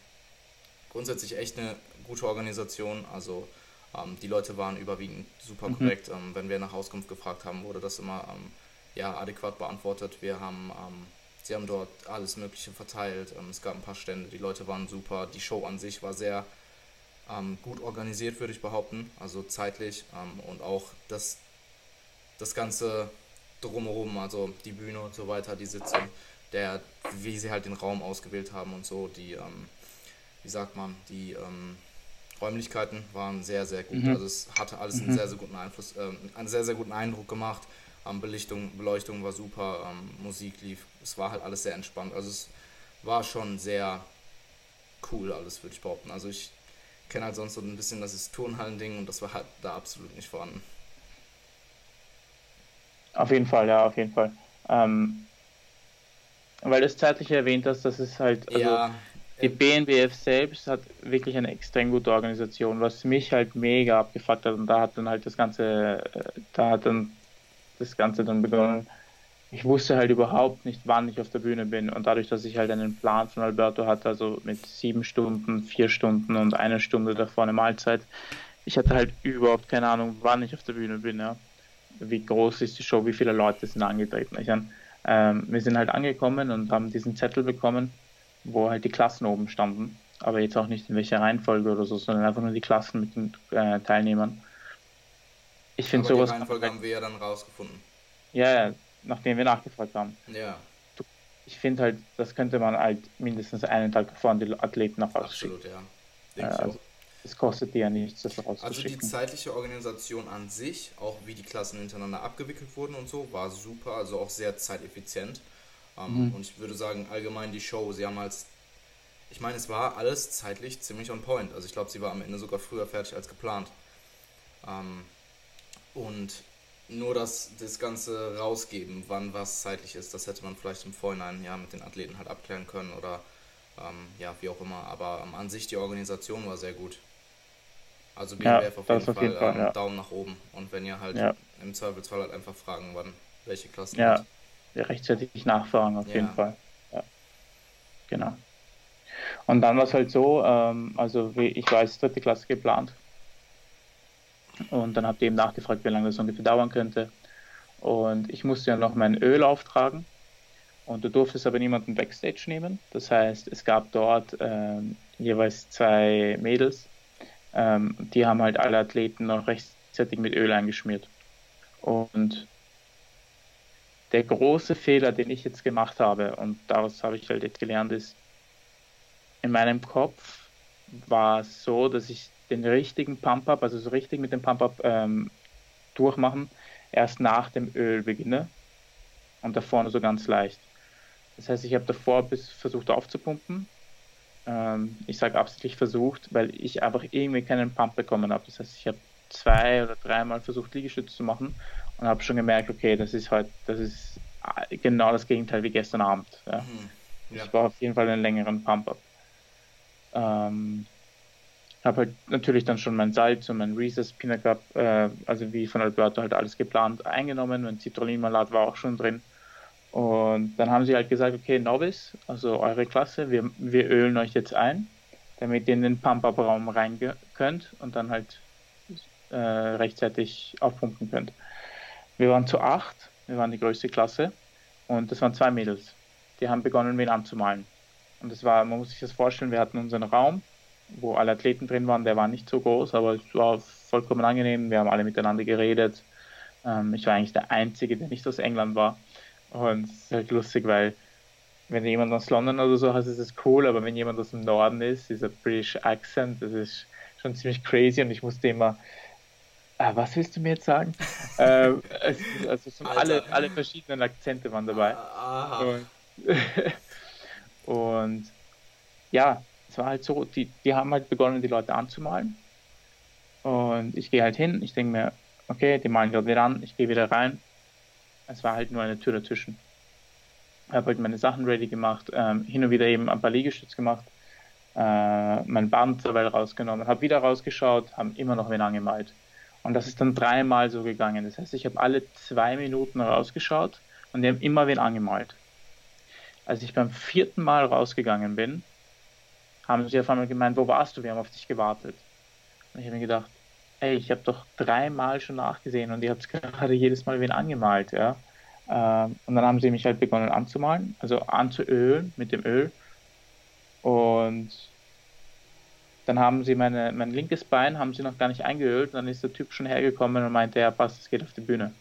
grundsätzlich echt eine gute Organisation. Also ähm, die Leute waren überwiegend super mhm. korrekt. Ähm, wenn wir nach Auskunft gefragt haben, wurde das immer ähm, ja, adäquat beantwortet. Wir haben ähm, Sie haben dort alles Mögliche verteilt. Ähm, es gab ein paar Stände, die Leute waren super. Die Show an sich war sehr ähm, gut organisiert, würde ich behaupten. Also zeitlich ähm, und auch das, das Ganze drumherum, also die Bühne und so weiter, die Sitze, der, wie sie halt den Raum ausgewählt haben und so, die, wie sagt man, die Räumlichkeiten waren sehr, sehr gut. Mhm. Also es hatte alles einen mhm. sehr, sehr guten Einfluss, äh, einen sehr, sehr guten Eindruck gemacht. Ähm, Belichtung, Beleuchtung war super, ähm, Musik lief, es war halt alles sehr entspannt. Also es war schon sehr cool alles, würde ich behaupten. Also ich kenne halt sonst so ein bisschen das ist Turnhallen-Ding und das war halt da absolut nicht vorhanden. Auf jeden Fall, ja, auf jeden Fall. Ähm, weil du es zeitlich erwähnt hast, dass es halt, also ja, die BNBF selbst hat wirklich eine extrem gute Organisation, was mich halt mega abgefuckt hat und da hat dann halt das Ganze, äh, da hat dann das Ganze dann begonnen. Ich wusste halt überhaupt nicht, wann ich auf der Bühne bin. Und dadurch, dass ich halt einen Plan von Alberto hatte, also mit sieben Stunden, vier Stunden und eine Stunde davor eine Mahlzeit, ich hatte halt überhaupt keine Ahnung, wann ich auf der Bühne bin. Ja. Wie groß ist die Show, wie viele Leute sind angetreten. Ich ähm, wir sind halt angekommen und haben diesen Zettel bekommen, wo halt die Klassen oben standen. Aber jetzt auch nicht in welcher Reihenfolge oder so, sondern einfach nur die Klassen mit den äh, Teilnehmern. Ich finde sowas. Die Reihenfolge haben wir ja dann rausgefunden. Ja, ja, nachdem wir nachgefragt haben. Ja. Ich finde halt, das könnte man halt mindestens einen Tag an die Athleten noch rausschicken. Absolut, ja. Denke äh, also, es kostet dir ja nichts, das rauszuschicken. Also die zeitliche Organisation an sich, auch wie die Klassen hintereinander abgewickelt wurden und so, war super, also auch sehr zeiteffizient. Ähm, mhm. Und ich würde sagen, allgemein die Show, sie haben als ich meine, es war alles zeitlich ziemlich on point. Also ich glaube, sie war am Ende sogar früher fertig als geplant. Ähm, und nur das, das Ganze rausgeben, wann was zeitlich ist, das hätte man vielleicht im Vorhinein ja mit den Athleten halt abklären können oder ähm, ja, wie auch immer. Aber ähm, an sich die Organisation war sehr gut. Also BWF ja, auf, jeden auf jeden Fall, ähm, ja. Daumen nach oben. Und wenn ihr halt ja. im Zweifelsfall halt einfach fragen, wann welche Klassen. Ja, ja rechtzeitig nachfragen auf jeden Fall. Ja. Genau. Und dann war es halt so, ähm, also wie ich weiß, dritte Klasse geplant und dann habt ihr eben nachgefragt, wie lange das ungefähr dauern könnte. Und ich musste ja noch mein Öl auftragen. Und du durftest aber niemanden Backstage nehmen. Das heißt, es gab dort ähm, jeweils zwei Mädels. Ähm, die haben halt alle Athleten noch rechtzeitig mit Öl eingeschmiert. Und der große Fehler, den ich jetzt gemacht habe, und daraus habe ich halt jetzt gelernt, ist, in meinem Kopf war es so, dass ich den richtigen Pump-Up, also so richtig mit dem Pump-Up ähm, durchmachen, erst nach dem Öl beginne und da vorne so ganz leicht. Das heißt, ich habe davor bis versucht aufzupumpen. Ähm, ich sage absichtlich versucht, weil ich einfach irgendwie keinen Pump bekommen habe. Das heißt, ich habe zwei oder dreimal versucht, Liegestütze zu machen und habe schon gemerkt, okay, das ist heute, das ist genau das Gegenteil wie gestern Abend. Ja. Mhm. Ja. Ich brauche auf jeden Fall einen längeren Pump-Up. Ähm, habe halt natürlich dann schon mein Salz und mein Reese's Peanut Cup, äh, also wie von Alberto halt alles geplant, eingenommen. Mein Citronenmalat war auch schon drin. Und dann haben sie halt gesagt, okay, Novice, also eure Klasse, wir, wir ölen euch jetzt ein, damit ihr in den Pump-Up-Raum rein könnt und dann halt äh, rechtzeitig aufpumpen könnt. Wir waren zu acht, wir waren die größte Klasse und das waren zwei Mädels. Die haben begonnen, wen anzumalen. Und das war, man muss sich das vorstellen, wir hatten unseren Raum, wo alle Athleten drin waren, der war nicht so groß, aber es war vollkommen angenehm. Wir haben alle miteinander geredet. Ähm, ich war eigentlich der Einzige, der nicht aus England war. Und es ist halt lustig, weil wenn jemand aus London oder so hat, ist es cool, aber wenn jemand aus dem Norden ist, dieser British Accent, das ist schon ziemlich crazy und ich musste immer, ah, was willst du mir jetzt sagen? ähm, also schon alle, alle verschiedenen Akzente waren dabei. Und, und ja, es war halt so, die, die haben halt begonnen, die Leute anzumalen. Und ich gehe halt hin, ich denke mir, okay, die malen gerade wieder an, ich gehe wieder rein. Es war halt nur eine Tür dazwischen. habe halt meine Sachen ready gemacht, ähm, hin und wieder eben ein paar Liegestütze gemacht, äh, mein Band dabei rausgenommen, habe wieder rausgeschaut, haben immer noch wen angemalt. Und das ist dann dreimal so gegangen. Das heißt, ich habe alle zwei Minuten rausgeschaut und die haben immer wen angemalt. Als ich beim vierten Mal rausgegangen bin, haben sie auf einmal gemeint, wo warst du? Wir haben auf dich gewartet. Und ich habe mir gedacht, ey, ich habe doch dreimal schon nachgesehen und ihr habt gerade jedes Mal wen angemalt, ja. Ähm, und dann haben sie mich halt begonnen anzumalen, also anzuölen mit dem Öl. Und dann haben sie meine, mein linkes Bein haben sie noch gar nicht eingeölt. Und dann ist der Typ schon hergekommen und meinte, ja passt, es geht auf die Bühne.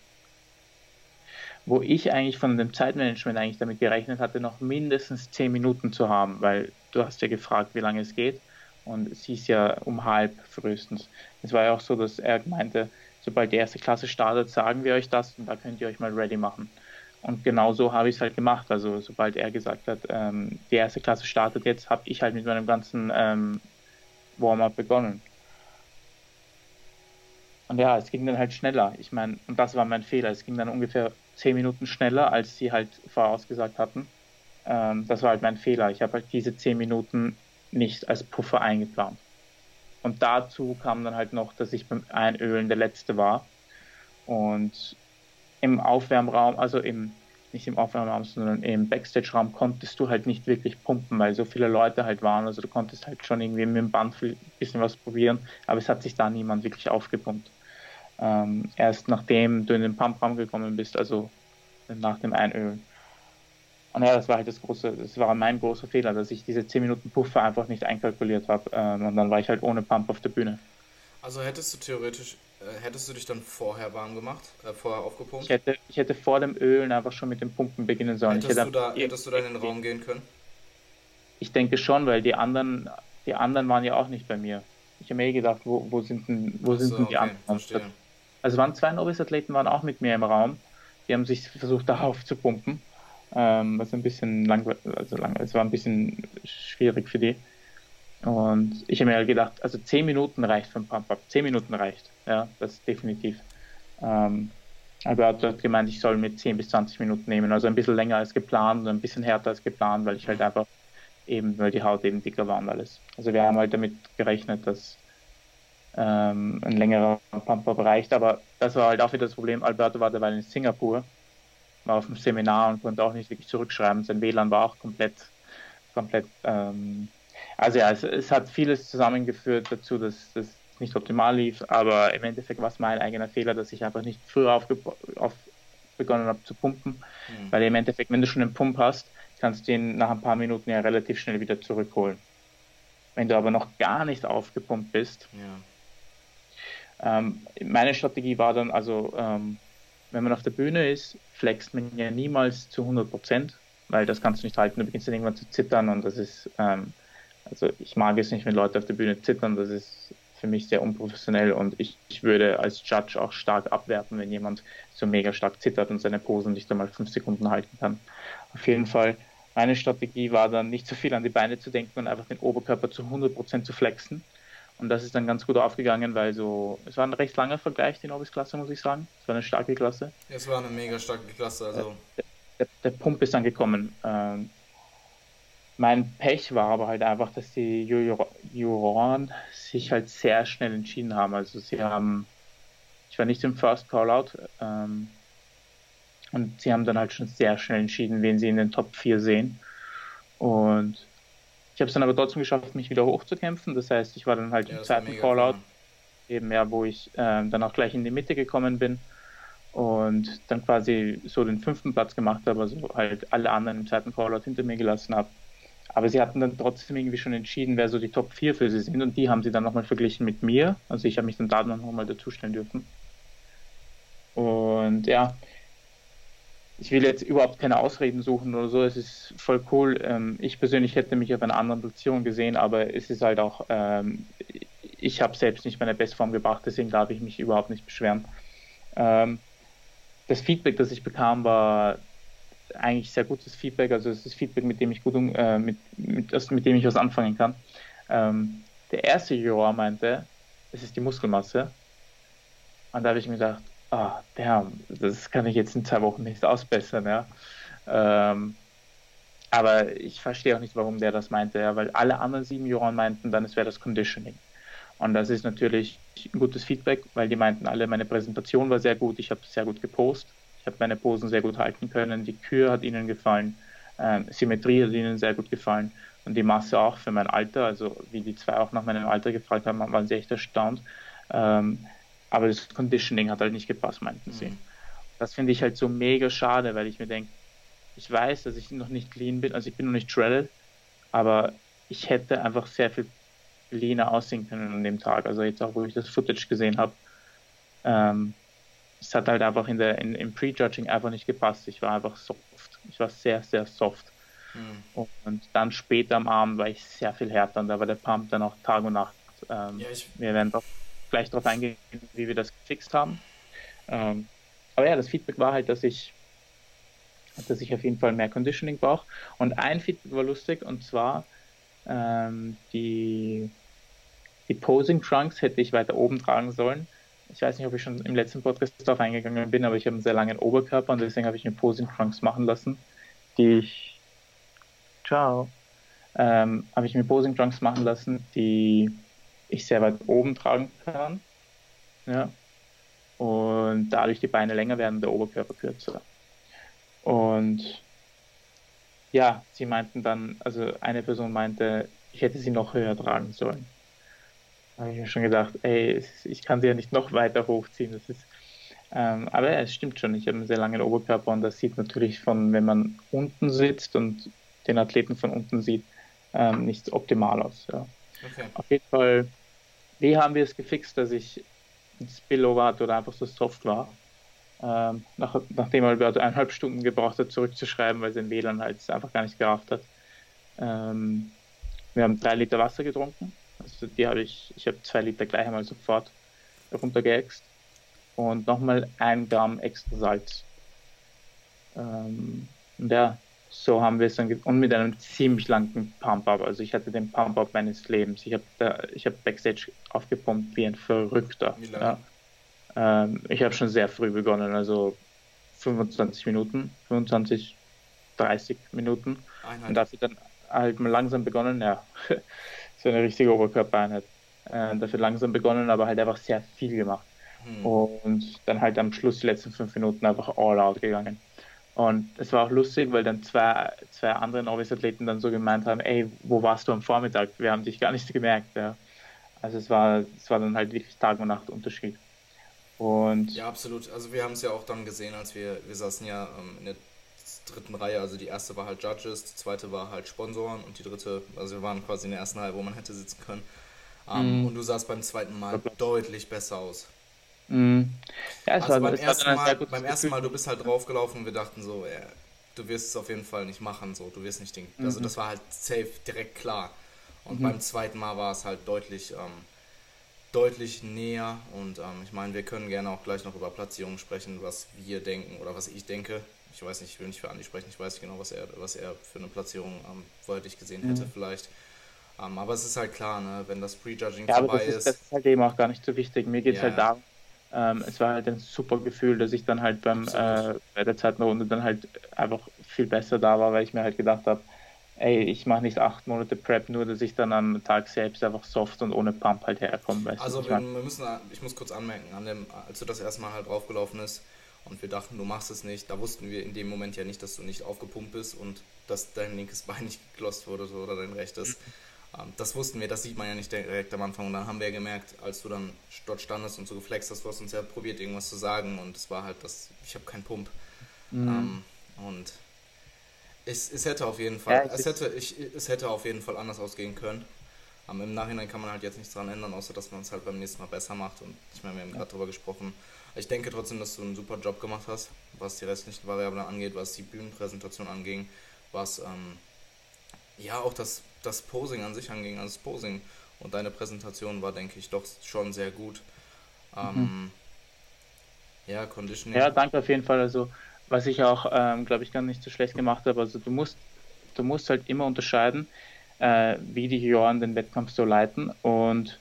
Wo ich eigentlich von dem Zeitmanagement eigentlich damit gerechnet hatte, noch mindestens 10 Minuten zu haben, weil du hast ja gefragt, wie lange es geht. Und es hieß ja um halb frühestens. Es war ja auch so, dass er meinte, sobald die erste Klasse startet, sagen wir euch das und da könnt ihr euch mal ready machen. Und genau so habe ich es halt gemacht. Also sobald er gesagt hat, ähm, die erste Klasse startet jetzt, habe ich halt mit meinem ganzen ähm, Warm-up begonnen. Und ja, es ging dann halt schneller. Ich meine, und das war mein Fehler. Es ging dann ungefähr zehn Minuten schneller, als sie halt vorausgesagt hatten. Ähm, das war halt mein Fehler. Ich habe halt diese zehn Minuten nicht als Puffer eingeplant. Und dazu kam dann halt noch, dass ich beim Einölen der Letzte war. Und im Aufwärmraum, also im, nicht im Aufwärmraum, sondern im Backstage-Raum konntest du halt nicht wirklich pumpen, weil so viele Leute halt waren. Also du konntest halt schon irgendwie mit dem Band ein bisschen was probieren, aber es hat sich da niemand wirklich aufgepumpt. Ähm, erst nachdem du in den Pumpraum gekommen bist, also nach dem Einölen. Und ja, das war halt das große, das war mein großer Fehler, dass ich diese 10 Minuten Puffer einfach nicht einkalkuliert habe. Ähm, und dann war ich halt ohne Pump auf der Bühne. Also hättest du theoretisch, äh, hättest du dich dann vorher warm gemacht, äh, vorher aufgepumpt? Ich hätte, ich hätte vor dem Ölen einfach schon mit dem Pumpen beginnen sollen. Hättest, hätte du, da, hättest du da in den Raum gehen können? Ich denke schon, weil die anderen, die anderen waren ja auch nicht bei mir. Ich habe mir eh gedacht, wo, wo sind denn, wo so, sind denn die okay, anderen? Verstehe. Also waren zwei Novice-Athleten waren auch mit mir im Raum. Die haben sich versucht, darauf zu pumpen ähm, was ein bisschen lang, also lang, es war ein bisschen schwierig für die. Und ich habe mir halt gedacht, also 10 Minuten reicht für ein Pump-Up, 10 Minuten reicht, ja, das definitiv. Ähm, aber er hat gemeint, ich soll mit 10 bis 20 Minuten nehmen, also ein bisschen länger als geplant und ein bisschen härter als geplant, weil ich halt einfach eben, weil die Haut eben dicker war und alles. Also wir haben halt damit gerechnet, dass ähm, ein längerer Pump-Up reicht, aber das war halt auch wieder das Problem. Alberto war dabei in Singapur war auf dem Seminar und konnte auch nicht wirklich zurückschreiben. Sein WLAN war auch komplett, komplett, ähm, also ja, es, es, hat vieles zusammengeführt dazu, dass das nicht optimal lief, aber im Endeffekt war es mein eigener Fehler, dass ich einfach nicht früher auf, begonnen habe zu pumpen, mhm. weil im Endeffekt, wenn du schon einen Pump hast, kannst du ihn nach ein paar Minuten ja relativ schnell wieder zurückholen. Wenn du aber noch gar nicht aufgepumpt bist, ja. Ähm, meine Strategie war dann also, ähm, wenn man auf der Bühne ist, flext man ja niemals zu 100 Prozent, weil das kannst du nicht halten. Du beginnst dann irgendwann zu zittern und das ist, ähm, also ich mag es nicht, wenn Leute auf der Bühne zittern. Das ist für mich sehr unprofessionell und ich, ich würde als Judge auch stark abwerten, wenn jemand so mega stark zittert und seine Posen nicht einmal fünf Sekunden halten kann. Auf jeden Fall, meine Strategie war dann nicht so viel an die Beine zu denken und einfach den Oberkörper zu 100 Prozent zu flexen und das ist dann ganz gut aufgegangen, weil so, es war ein recht langer Vergleich, die Nobis-Klasse, muss ich sagen. Es war eine starke Klasse. Es war eine mega starke Klasse, also. Der, der, der Pump ist dann gekommen. Ähm, mein Pech war aber halt einfach, dass die Juroren sich halt sehr schnell entschieden haben. Also sie haben, ich war nicht im First Callout, ähm, und sie haben dann halt schon sehr schnell entschieden, wen sie in den Top 4 sehen. Und ich habe es dann aber trotzdem geschafft, mich wieder hochzukämpfen. Das heißt, ich war dann halt ja, im zweiten Callout, eben ja, wo ich äh, dann auch gleich in die Mitte gekommen bin und dann quasi so den fünften Platz gemacht habe, also halt alle anderen im zweiten Callout hinter mir gelassen habe. Aber sie hatten dann trotzdem irgendwie schon entschieden, wer so die Top 4 für sie sind und die haben sie dann nochmal verglichen mit mir. Also ich habe mich dann da nochmal dazustellen dürfen. Und ja, ich will jetzt überhaupt keine Ausreden suchen oder so. Es ist voll cool. Ähm, ich persönlich hätte mich auf einer anderen Position gesehen, aber es ist halt auch, ähm, ich habe selbst nicht meine Bestform gebracht, deswegen darf ich mich überhaupt nicht beschweren. Ähm, das Feedback, das ich bekam, war eigentlich sehr gutes Feedback. Also es ist Feedback, mit dem ich gut, äh, mit, mit, mit dem ich was anfangen kann. Ähm, der erste Juror meinte, es ist die Muskelmasse. Und da habe ich mir gedacht, ah, damn, das kann ich jetzt in zwei Wochen nicht ausbessern, ja. Ähm, aber ich verstehe auch nicht, warum der das meinte, ja, weil alle anderen sieben Juroren meinten dann, es wäre das Conditioning. Und das ist natürlich ein gutes Feedback, weil die meinten alle, meine Präsentation war sehr gut, ich habe sehr gut gepostet, ich habe meine Posen sehr gut halten können, die Kür hat ihnen gefallen, ähm, Symmetrie hat ihnen sehr gut gefallen und die Masse auch für mein Alter, also wie die zwei auch nach meinem Alter gefragt haben, waren sie echt erstaunt. Ähm, aber das Conditioning hat halt nicht gepasst, meinten mhm. sie. Das finde ich halt so mega schade, weil ich mir denke, ich weiß, dass ich noch nicht clean bin, also ich bin noch nicht shredded, aber ich hätte einfach sehr viel leaner aussehen können an dem Tag. Also jetzt auch, wo ich das Footage gesehen habe. Ähm, es hat halt einfach in der, in, im Prejudging einfach nicht gepasst. Ich war einfach soft. Ich war sehr, sehr soft. Mhm. Und dann später am Abend war ich sehr viel härter und da war der Pump dann auch Tag und Nacht. Ähm, ja, ich... Wir werden doch gleich darauf eingehen, wie wir das gefixt haben. Ähm, aber ja, das Feedback war halt, dass ich, dass ich auf jeden Fall mehr Conditioning brauche. Und ein Feedback war lustig und zwar ähm, die die Posing Trunks hätte ich weiter oben tragen sollen. Ich weiß nicht, ob ich schon im letzten Podcast darauf eingegangen bin, aber ich habe einen sehr langen Oberkörper und deswegen habe ich mir Posing Trunks machen lassen, die ich. Ciao. Ähm, habe ich mir Posing Trunks machen lassen, die ich sehr weit oben tragen kann. Ja. Und dadurch die Beine länger werden, der Oberkörper kürzer. Und ja, sie meinten dann, also eine Person meinte, ich hätte sie noch höher tragen sollen habe ich mir schon gedacht, ey, ich kann sie ja nicht noch weiter hochziehen. Das ist, ähm, aber ja, es stimmt schon, ich habe einen sehr langen Oberkörper und das sieht natürlich von, wenn man unten sitzt und den Athleten von unten sieht, ähm, nicht optimal aus. Ja. Okay. Auf jeden Fall, wie haben wir es gefixt, dass ich ein Spillover hatte oder einfach so soft war? Ähm, nach, nachdem er über eineinhalb Stunden gebraucht hat, zurückzuschreiben, weil sein WLAN halt einfach gar nicht gerafft hat. Ähm, wir haben drei Liter Wasser getrunken also die habe ich, ich habe zwei Liter gleich einmal sofort runtergeäxt und nochmal ein Gramm extra Salz. Ähm, und ja, so haben wir es dann und mit einem ziemlich langen Pump-Up. Also ich hatte den Pump-Up meines Lebens. Ich habe ich hab Backstage aufgepumpt wie ein Verrückter. Ja. Ähm, ich habe schon sehr früh begonnen, also 25 Minuten, 25, 30 Minuten. Einheit. Und dafür dann halt mal langsam begonnen, ja. so eine richtige Oberkörpereinheit. Äh, dafür langsam begonnen, aber halt einfach sehr viel gemacht. Hm. Und dann halt am Schluss die letzten fünf Minuten einfach all out gegangen. Und es war auch lustig, weil dann zwei, zwei andere Novice-Athleten dann so gemeint haben, ey, wo warst du am Vormittag? Wir haben dich gar nicht gemerkt. Ja. Also es war, es war dann halt wirklich Tag und Nacht Unterschied. Und ja, absolut. Also wir haben es ja auch dann gesehen, als wir, wir saßen ja ähm, in der dritten Reihe. Also die erste war halt Judges, die zweite war halt Sponsoren und die dritte, also wir waren quasi in der ersten Reihe, wo man hätte sitzen können. Ähm, mm. Und du sahst beim zweiten Mal deutlich besser aus. Mm. Ja, also beim, ersten Mal, beim ersten Mal, du bist halt draufgelaufen und wir dachten so, ey, du wirst es auf jeden Fall nicht machen, so, du wirst nicht den, also mhm. das war halt safe, direkt klar. Und mhm. beim zweiten Mal war es halt deutlich, ähm, deutlich näher und ähm, ich meine, wir können gerne auch gleich noch über Platzierungen sprechen, was wir denken oder was ich denke, ich weiß nicht, ich will nicht für Andi sprechen, ich weiß nicht genau, was er, was er für eine Platzierung ähm, dich gesehen hätte, mhm. vielleicht. Um, ähm, aber es ist halt klar, ne, wenn das Prejudging ja, vorbei das ist, Das ist halt eben auch gar nicht so wichtig. Mir geht es yeah. halt darum, ähm, es war halt ein super Gefühl, dass ich dann halt beim, äh, bei der zweiten Runde dann halt einfach viel besser da war, weil ich mir halt gedacht habe, ey, ich mache nicht acht Monate Prep, nur dass ich dann am Tag selbst einfach soft und ohne Pump halt herkomme. Also wir, wir, müssen, ich muss kurz anmerken, an dem, als du das erste Mal halt draufgelaufen ist, und wir dachten, du machst es nicht. Da wussten wir in dem Moment ja nicht, dass du nicht aufgepumpt bist und dass dein linkes Bein nicht geklost wurde oder dein rechtes. Ähm, das wussten wir, das sieht man ja nicht direkt am Anfang. Und dann haben wir ja gemerkt, als du dann dort standest und so geflext hast, du hast uns ja probiert, irgendwas zu sagen. Und es war halt das, ich habe keinen Pump. Mhm. Ähm, und es, es hätte auf jeden Fall, ja, es, hätte, ich, es hätte auf jeden Fall anders ausgehen können. Aber im Nachhinein kann man halt jetzt nichts dran ändern, außer dass man es halt beim nächsten Mal besser macht. Und ich meine, wir haben ja. gerade darüber gesprochen, ich denke trotzdem, dass du einen super Job gemacht hast, was die restlichen Variablen angeht, was die Bühnenpräsentation anging, was ähm, ja auch das, das Posing an sich anging, also das Posing und deine Präsentation war, denke ich, doch schon sehr gut. Ähm, mhm. Ja, Conditioning. Ja, danke auf jeden Fall. Also, was ich auch, ähm, glaube ich, gar nicht so schlecht gemacht habe, also du musst, du musst halt immer unterscheiden, äh, wie die Juroren den Wettkampf so leiten und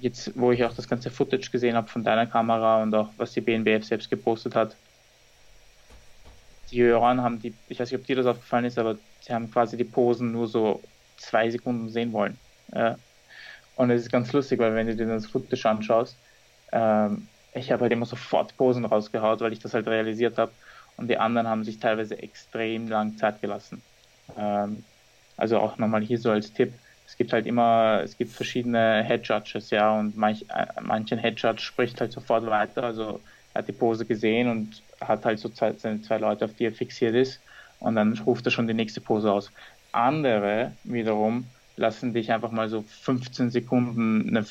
jetzt, wo ich auch das ganze Footage gesehen habe von deiner Kamera und auch was die BNBF selbst gepostet hat, die Juroren haben die, ich weiß nicht, ob dir das aufgefallen ist, aber sie haben quasi die Posen nur so zwei Sekunden sehen wollen. Ja. Und es ist ganz lustig, weil wenn du dir das Footage anschaust, ähm, ich habe halt immer sofort Posen rausgehaut, weil ich das halt realisiert habe. Und die anderen haben sich teilweise extrem lang Zeit gelassen. Ähm, also auch nochmal hier so als Tipp. Es gibt halt immer, es gibt verschiedene Head Judges, ja, und manch, äh, manchen Head Judge spricht halt sofort weiter. Also er hat die Pose gesehen und hat halt so zwei, seine zwei Leute, auf die er fixiert ist. Und dann ruft er schon die nächste Pose aus. Andere wiederum lassen dich einfach mal so 15 Sekunden eine,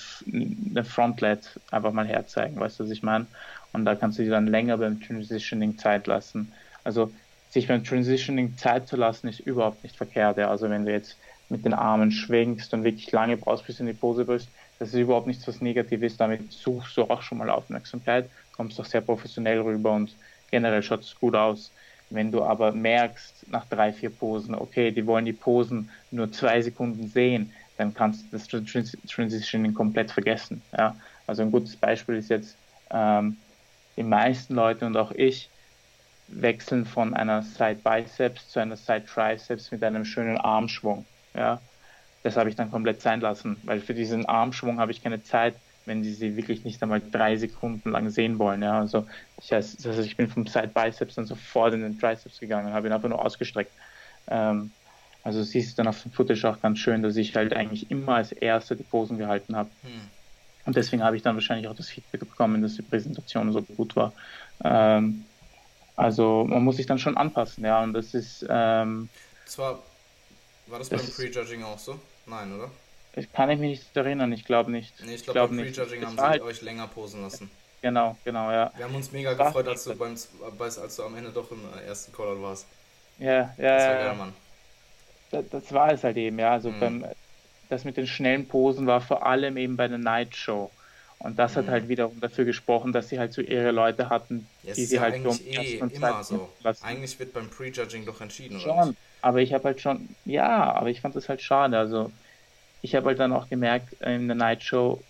eine Frontlet einfach mal herzeigen, weißt du, was ich meine? Und da kannst du dir dann länger beim Transitioning Zeit lassen. Also sich beim Transitioning Zeit zu lassen, ist überhaupt nicht verkehrt. Ja. Also wenn du jetzt mit den Armen schwenkst und wirklich lange brauchst, bis du in die Pose bist, das ist überhaupt nichts, was negativ ist. Damit suchst du auch schon mal Aufmerksamkeit, kommst auch sehr professionell rüber und generell schaut es gut aus. Wenn du aber merkst, nach drei, vier Posen, okay, die wollen die Posen nur zwei Sekunden sehen, dann kannst du das Transitioning komplett vergessen. Ja? Also ein gutes Beispiel ist jetzt, ähm, die meisten Leute und auch ich wechseln von einer Side Biceps zu einer Side Triceps mit einem schönen Armschwung. Ja? Das habe ich dann komplett sein lassen, weil für diesen Armschwung habe ich keine Zeit, wenn sie sie wirklich nicht einmal drei Sekunden lang sehen wollen. Ja, also ich, also ich bin vom Side Biceps dann sofort in den Triceps gegangen und habe ihn einfach nur ausgestreckt. Ähm, also siehst du dann auf dem Footage auch ganz schön, dass ich halt eigentlich immer als Erster die Posen gehalten habe. Hm. Und deswegen habe ich dann wahrscheinlich auch das Feedback bekommen, dass die Präsentation so gut war. Ähm, also man muss sich dann schon anpassen, ja, und das ist. Ähm, Zwar war das, das beim Prejudging auch so? Nein, oder? Ich kann ich mich nicht erinnern, ich glaube nicht. Nee, ich glaube, glaub beim Prejudging haben sie halt... euch länger posen lassen. Genau, genau, ja. Wir haben uns mega gefreut, als du, beim, als du am Ende doch im ersten Callout warst. Ja, ja, das war geil, Mann. Das, das, war es halt eben, ja. Also mhm. beim, das mit den schnellen Posen war vor allem eben bei der Night Show. Und das mhm. hat halt wiederum dafür gesprochen, dass sie halt so ihre Leute hatten, ja, die sie ja halt eigentlich eh immer so. Lassen. Eigentlich wird beim Prejudging doch entschieden, schon, oder nicht? Aber ich habe halt schon, ja, aber ich fand das halt schade. Also ich habe halt dann auch gemerkt in der Night Show,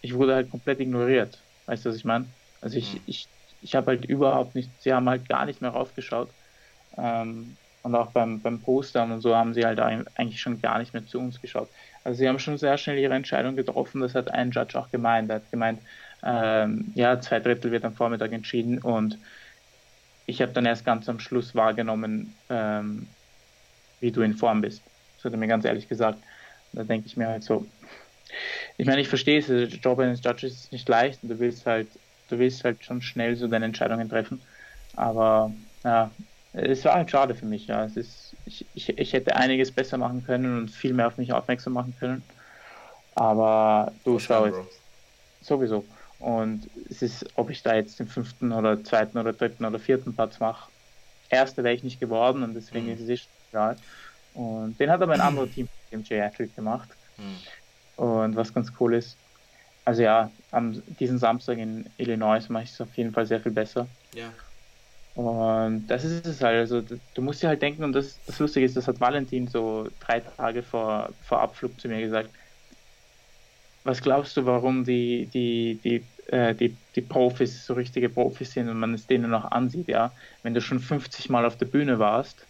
ich wurde halt komplett ignoriert. Weißt du, was ich meine? Also ich, mhm. ich, ich habe halt überhaupt nicht, sie haben halt gar nicht mehr raufgeschaut. Ähm, und auch beim, beim Postern und so haben sie halt eigentlich schon gar nicht mehr zu uns geschaut. Also sie haben schon sehr schnell ihre Entscheidung getroffen, das hat ein Judge auch gemeint. Er hat gemeint, ähm, ja, zwei Drittel wird am Vormittag entschieden und ich habe dann erst ganz am Schluss wahrgenommen, ähm, wie du in Form bist. Das hat er mir ganz ehrlich gesagt. Da denke ich mir halt so, ich meine, ich verstehe es, der Job eines Judges ist nicht leicht und du willst halt, du willst halt schon schnell so deine Entscheidungen treffen. Aber ja, es war halt schade für mich, ja. Es ist, ich, ich, ich hätte einiges besser machen können und viel mehr auf mich aufmerksam machen können. Aber du schaust sowieso. Und es ist, ob ich da jetzt den fünften oder zweiten oder dritten oder vierten Platz mache. Erste wäre ich nicht geworden und deswegen mhm. ist es echt egal. Und den hat aber ein anderes Team im Geriatric gemacht. Mhm. Und was ganz cool ist, also ja, am diesen Samstag in Illinois mache ich es auf jeden Fall sehr viel besser. Ja. Und das ist es halt. Also du musst dir halt denken, und das, das Lustige ist, das hat Valentin so drei Tage vor, vor Abflug zu mir gesagt. Was glaubst du, warum die, die, die, äh, die, die Profis so richtige Profis sind und man es denen noch ansieht, ja? Wenn du schon 50 Mal auf der Bühne warst,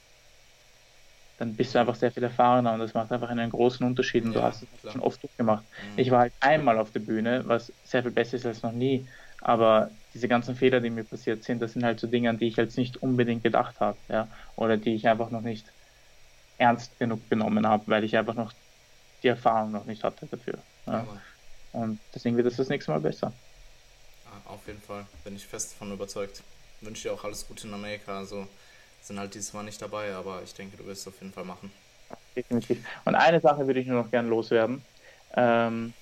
dann bist du einfach sehr viel erfahrener und das macht einfach einen großen Unterschied und ja, du hast es klar. schon oft durchgemacht. Mhm. Ich war halt einmal auf der Bühne, was sehr viel besser ist als noch nie, aber diese ganzen Fehler, die mir passiert sind, das sind halt so Dinge, an die ich jetzt nicht unbedingt gedacht habe, ja, oder die ich einfach noch nicht ernst genug genommen habe, weil ich einfach noch die Erfahrung noch nicht hatte dafür. Ja. Und deswegen wird es das nächste Mal besser. Auf jeden Fall, bin ich fest davon überzeugt. Wünsche dir auch alles Gute in Amerika. Also sind halt dieses Mal nicht dabei, aber ich denke, du wirst es auf jeden Fall machen. Definitiv. Und eine Sache würde ich nur noch gerne loswerden. Ähm,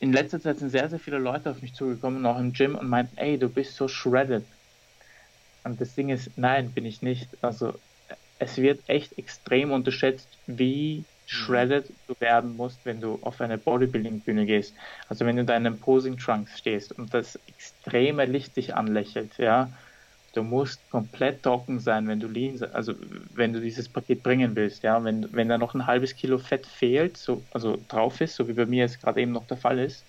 in letzter Zeit sind sehr, sehr viele Leute auf mich zugekommen, auch im Gym, und meinten, ey, du bist so shredded. Und das Ding ist, nein, bin ich nicht. Also es wird echt extrem unterschätzt, wie shredded du werden musst, wenn du auf eine Bodybuilding-Bühne gehst. Also wenn du in deinem Posing-Trunks stehst und das extreme Licht dich anlächelt, ja, du musst komplett trocken sein, wenn du lean, also wenn du dieses Paket bringen willst, ja, wenn, wenn da noch ein halbes Kilo Fett fehlt, so, also drauf ist, so wie bei mir es gerade eben noch der Fall ist,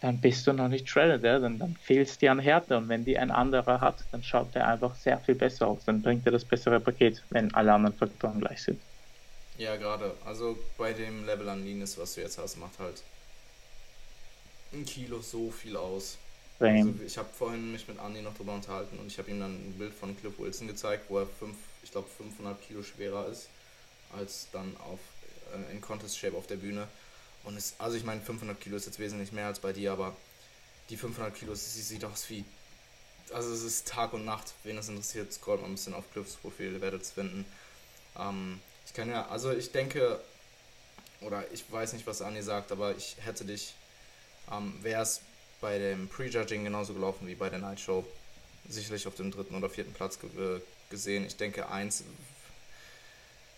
dann bist du noch nicht shredded, ja? dann, dann fehlt es dir an Härte und wenn die ein anderer hat, dann schaut der einfach sehr viel besser aus, dann bringt er das bessere Paket, wenn alle anderen Faktoren gleich sind. Ja, gerade, also bei dem Level an Leanness, was du jetzt hast, macht halt ein Kilo so viel aus. Also ich habe vorhin mich mit Andy noch drüber unterhalten und ich habe ihm dann ein Bild von Cliff Wilson gezeigt, wo er fünf, ich glaube 500 Kilo schwerer ist als dann auf äh, in Contest Shape auf der Bühne. Und es, also ich meine 500 Kilo ist jetzt wesentlich mehr als bei dir, aber die 500 Kilo, sie sieht aus wie, also es ist Tag und Nacht. Wen das interessiert, scrollt mal ein bisschen auf Cliffs Profil, ihr werdet es finden. Ähm, ich kann ja, also ich denke, oder ich weiß nicht, was Anni sagt, aber ich hätte dich, ähm, wäre es bei dem Prejudging genauso gelaufen wie bei der Night Show. Sicherlich auf dem dritten oder vierten Platz ge gesehen. Ich denke, eins.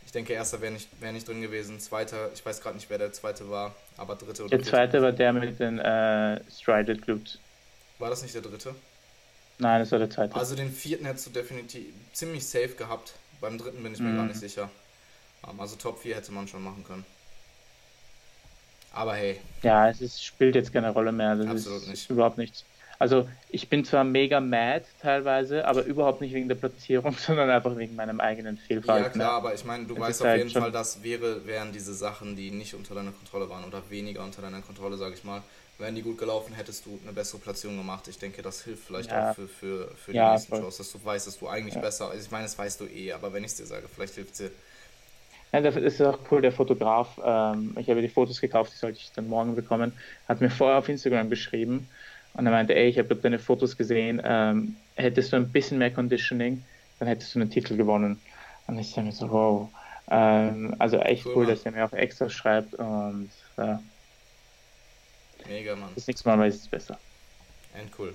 Ich denke, erster wäre nicht, wär nicht drin gewesen. Zweiter, ich weiß gerade nicht, wer der zweite war, aber dritte oder Der zweite war der mit den äh, Strided Glutes. War das nicht der dritte? Nein, das war der zweite. Also den vierten hättest du definitiv ziemlich safe gehabt. Beim dritten bin ich mir mhm. gar nicht sicher. Ähm, also Top 4 hätte man schon machen können. Aber hey. Ja, es ist, spielt jetzt keine Rolle mehr. Das Absolut ist nicht. überhaupt nichts. Also ich bin zwar mega mad teilweise, aber überhaupt nicht wegen der Platzierung, sondern einfach wegen meinem eigenen Fehlverhalten. Ja klar, aber ich meine, du das weißt auf halt jeden Fall, dass wäre, wären diese Sachen, die nicht unter deiner Kontrolle waren oder weniger unter deiner Kontrolle, sage ich mal, wären die gut gelaufen, hättest du eine bessere Platzierung gemacht. Ich denke, das hilft vielleicht ja. auch für, für, für die ja, nächsten voll. Shows, dass du weißt, dass du eigentlich ja. besser, also ich meine, das weißt du eh, aber wenn ich es dir sage, vielleicht hilft es dir ja, das ist auch cool, der Fotograf, ähm, ich habe die Fotos gekauft, die sollte ich dann morgen bekommen, hat mir vorher auf Instagram geschrieben und er meinte, ey, ich habe deine Fotos gesehen, ähm, hättest du ein bisschen mehr Conditioning, dann hättest du einen Titel gewonnen. Und ich dachte mir so, wow. Ähm, also echt cool, cool dass er mir auch extra schreibt und äh, Mega, Mann. Das nächste Mal weiß ich es besser. End cool.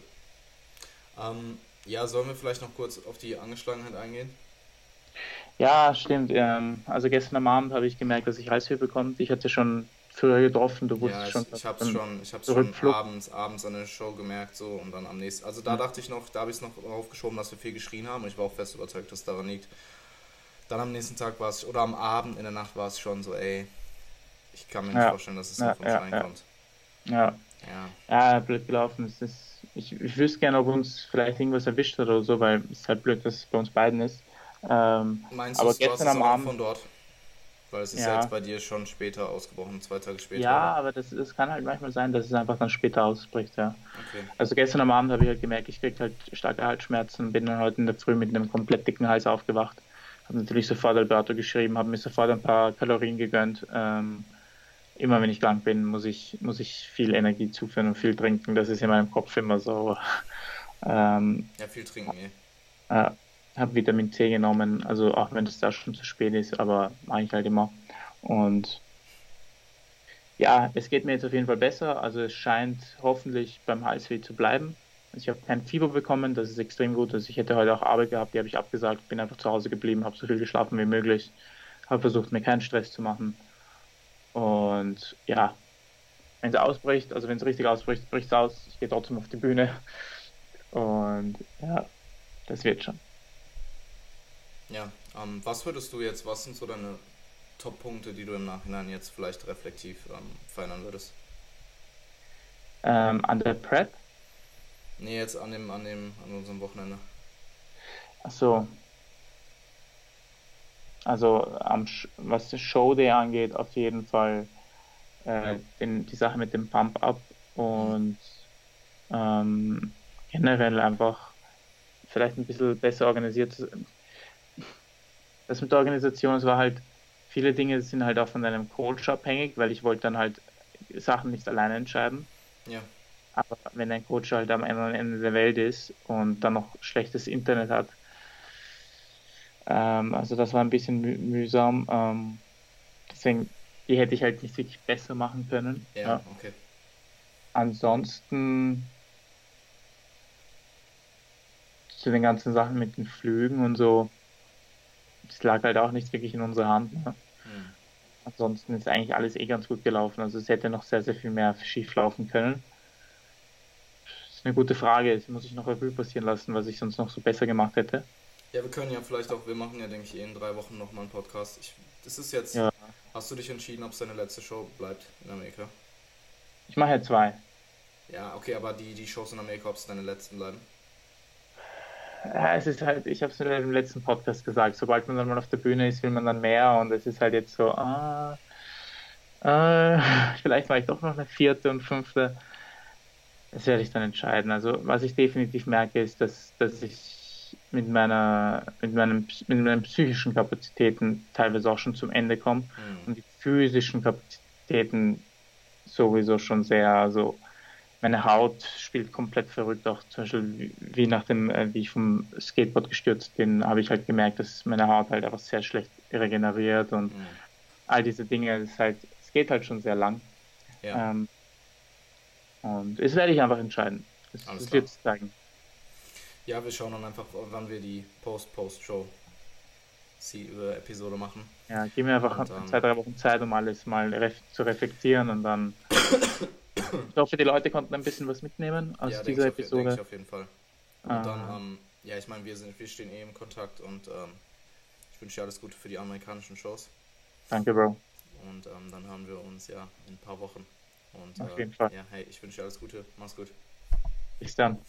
Ähm, ja, sollen wir vielleicht noch kurz auf die Angeschlagenheit eingehen? Ja, stimmt. Ähm, also gestern am Abend habe ich gemerkt, dass ich Halshöhe bekomme. Ich hatte schon früher getroffen, du wusstest ja, schon. Ich habe es schon, ich hab's schon abends, abends an der Show gemerkt so und dann am nächsten. Also da ja. dachte ich noch, da habe ich es noch aufgeschoben, dass wir viel geschrien haben und ich war auch fest überzeugt, dass es daran liegt. Dann am nächsten Tag war es, oder am Abend in der Nacht war es schon so, ey, ich kann mir nicht ja. vorstellen, dass es ja, von uns reinkommt. Ja. ja. Ja, blöd gelaufen. Es ist, ich, ich wüsste gerne, ob uns vielleicht irgendwas erwischt hat oder so, weil es halt blöd, dass es bei uns beiden ist. Ähm, Meinst du, aber gestern am Abend von dort? Weil es ist ja. ja. jetzt bei dir schon später ausgebrochen, zwei Tage später. Ja, aber das, das kann halt manchmal sein, dass es einfach dann später ausbricht, ja. Okay. Also gestern am Abend habe ich halt gemerkt, ich kriege halt starke Halsschmerzen, bin dann heute in der Früh mit einem komplett dicken Hals aufgewacht. Habe natürlich sofort Alberto geschrieben, habe mir sofort ein paar Kalorien gegönnt. Ähm, immer wenn ich krank bin, muss ich, muss ich viel Energie zuführen und viel trinken. Das ist in meinem Kopf immer so. Ähm, ja, viel trinken, eh. Äh, habe Vitamin C genommen, also auch wenn es da schon zu spät ist, aber mache ich halt immer. Und ja, es geht mir jetzt auf jeden Fall besser. Also es scheint hoffentlich beim Halsweh zu bleiben. Also ich habe kein Fieber bekommen, das ist extrem gut. Also ich hätte heute auch Arbeit gehabt, die habe ich abgesagt, bin einfach zu Hause geblieben, habe so viel geschlafen wie möglich, habe versucht, mir keinen Stress zu machen. Und ja, wenn es ausbricht, also wenn es richtig ausbricht, bricht es aus. Ich gehe trotzdem auf die Bühne. Und ja, das wird schon. Ja, ähm, was würdest du jetzt, was sind so deine Top-Punkte, die du im Nachhinein jetzt vielleicht reflektiv ähm, verändern würdest? Ähm, an der Prep? Nee, jetzt an dem, an dem, an unserem Wochenende. Ach so. Also am, was das Show Day angeht, auf jeden Fall äh, den, die Sache mit dem Pump-Up und ähm, generell einfach vielleicht ein bisschen besser organisiert das mit der Organisation, es war halt, viele Dinge sind halt auch von deinem Coach abhängig, weil ich wollte dann halt Sachen nicht alleine entscheiden. Ja. Aber wenn dein Coach halt am anderen Ende der Welt ist und dann noch schlechtes Internet hat, ähm, also das war ein bisschen müh mühsam. Ähm, deswegen, die hätte ich halt nicht wirklich besser machen können. Ja, ja. okay. Ansonsten zu den ganzen Sachen mit den Flügen und so, es lag halt auch nicht wirklich in unserer Hand. Ne? Hm. Ansonsten ist eigentlich alles eh ganz gut gelaufen. Also es hätte noch sehr, sehr viel mehr schief laufen können. Das ist eine gute Frage. Das muss ich noch Revue passieren lassen, was ich sonst noch so besser gemacht hätte. Ja, wir können ja vielleicht auch, wir machen ja, denke ich, eh in drei Wochen nochmal einen Podcast. Ich, das ist jetzt, ja. hast du dich entschieden, ob es deine letzte Show bleibt in Amerika? Ich mache ja zwei. Ja, okay, aber die, die Shows in Amerika, ob es deine letzten bleiben? Ja, es ist halt, ich habe es dem letzten Podcast gesagt, sobald man dann mal auf der Bühne ist, will man dann mehr und es ist halt jetzt so, ah, äh, vielleicht mache ich doch noch eine vierte und fünfte. Das werde ich dann entscheiden. Also was ich definitiv merke, ist, dass, dass ich mit meiner, mit meinen, mit meinen psychischen Kapazitäten teilweise auch schon zum Ende komme mhm. und die physischen Kapazitäten sowieso schon sehr, also meine Haut spielt komplett verrückt, auch zum Beispiel wie nach dem, äh, wie ich vom Skateboard gestürzt bin, habe ich halt gemerkt, dass meine Haut halt einfach sehr schlecht regeneriert und mhm. all diese Dinge, es halt, es geht halt schon sehr lang. Ja. Ähm, und es werde ich einfach entscheiden. Es, es wird zeigen. Ja, wir schauen dann einfach, wann wir die Post-Post-Show Episode machen. Ja, gib mir einfach und, zwei, drei Wochen Zeit, um alles mal ref zu reflektieren und dann Ich hoffe, die Leute konnten ein bisschen was mitnehmen aus ja, dieser Episode. Ja, ich auf jeden Fall. Und ah. dann, ähm, ja, ich meine, wir, sind, wir stehen eh im Kontakt und ähm, ich wünsche dir alles Gute für die amerikanischen Shows. Danke, Bro. Und ähm, dann haben wir uns ja in ein paar Wochen. Und, Auf äh, jeden Fall. Ja, hey, ich wünsche dir alles Gute. Mach's gut. Bis dann.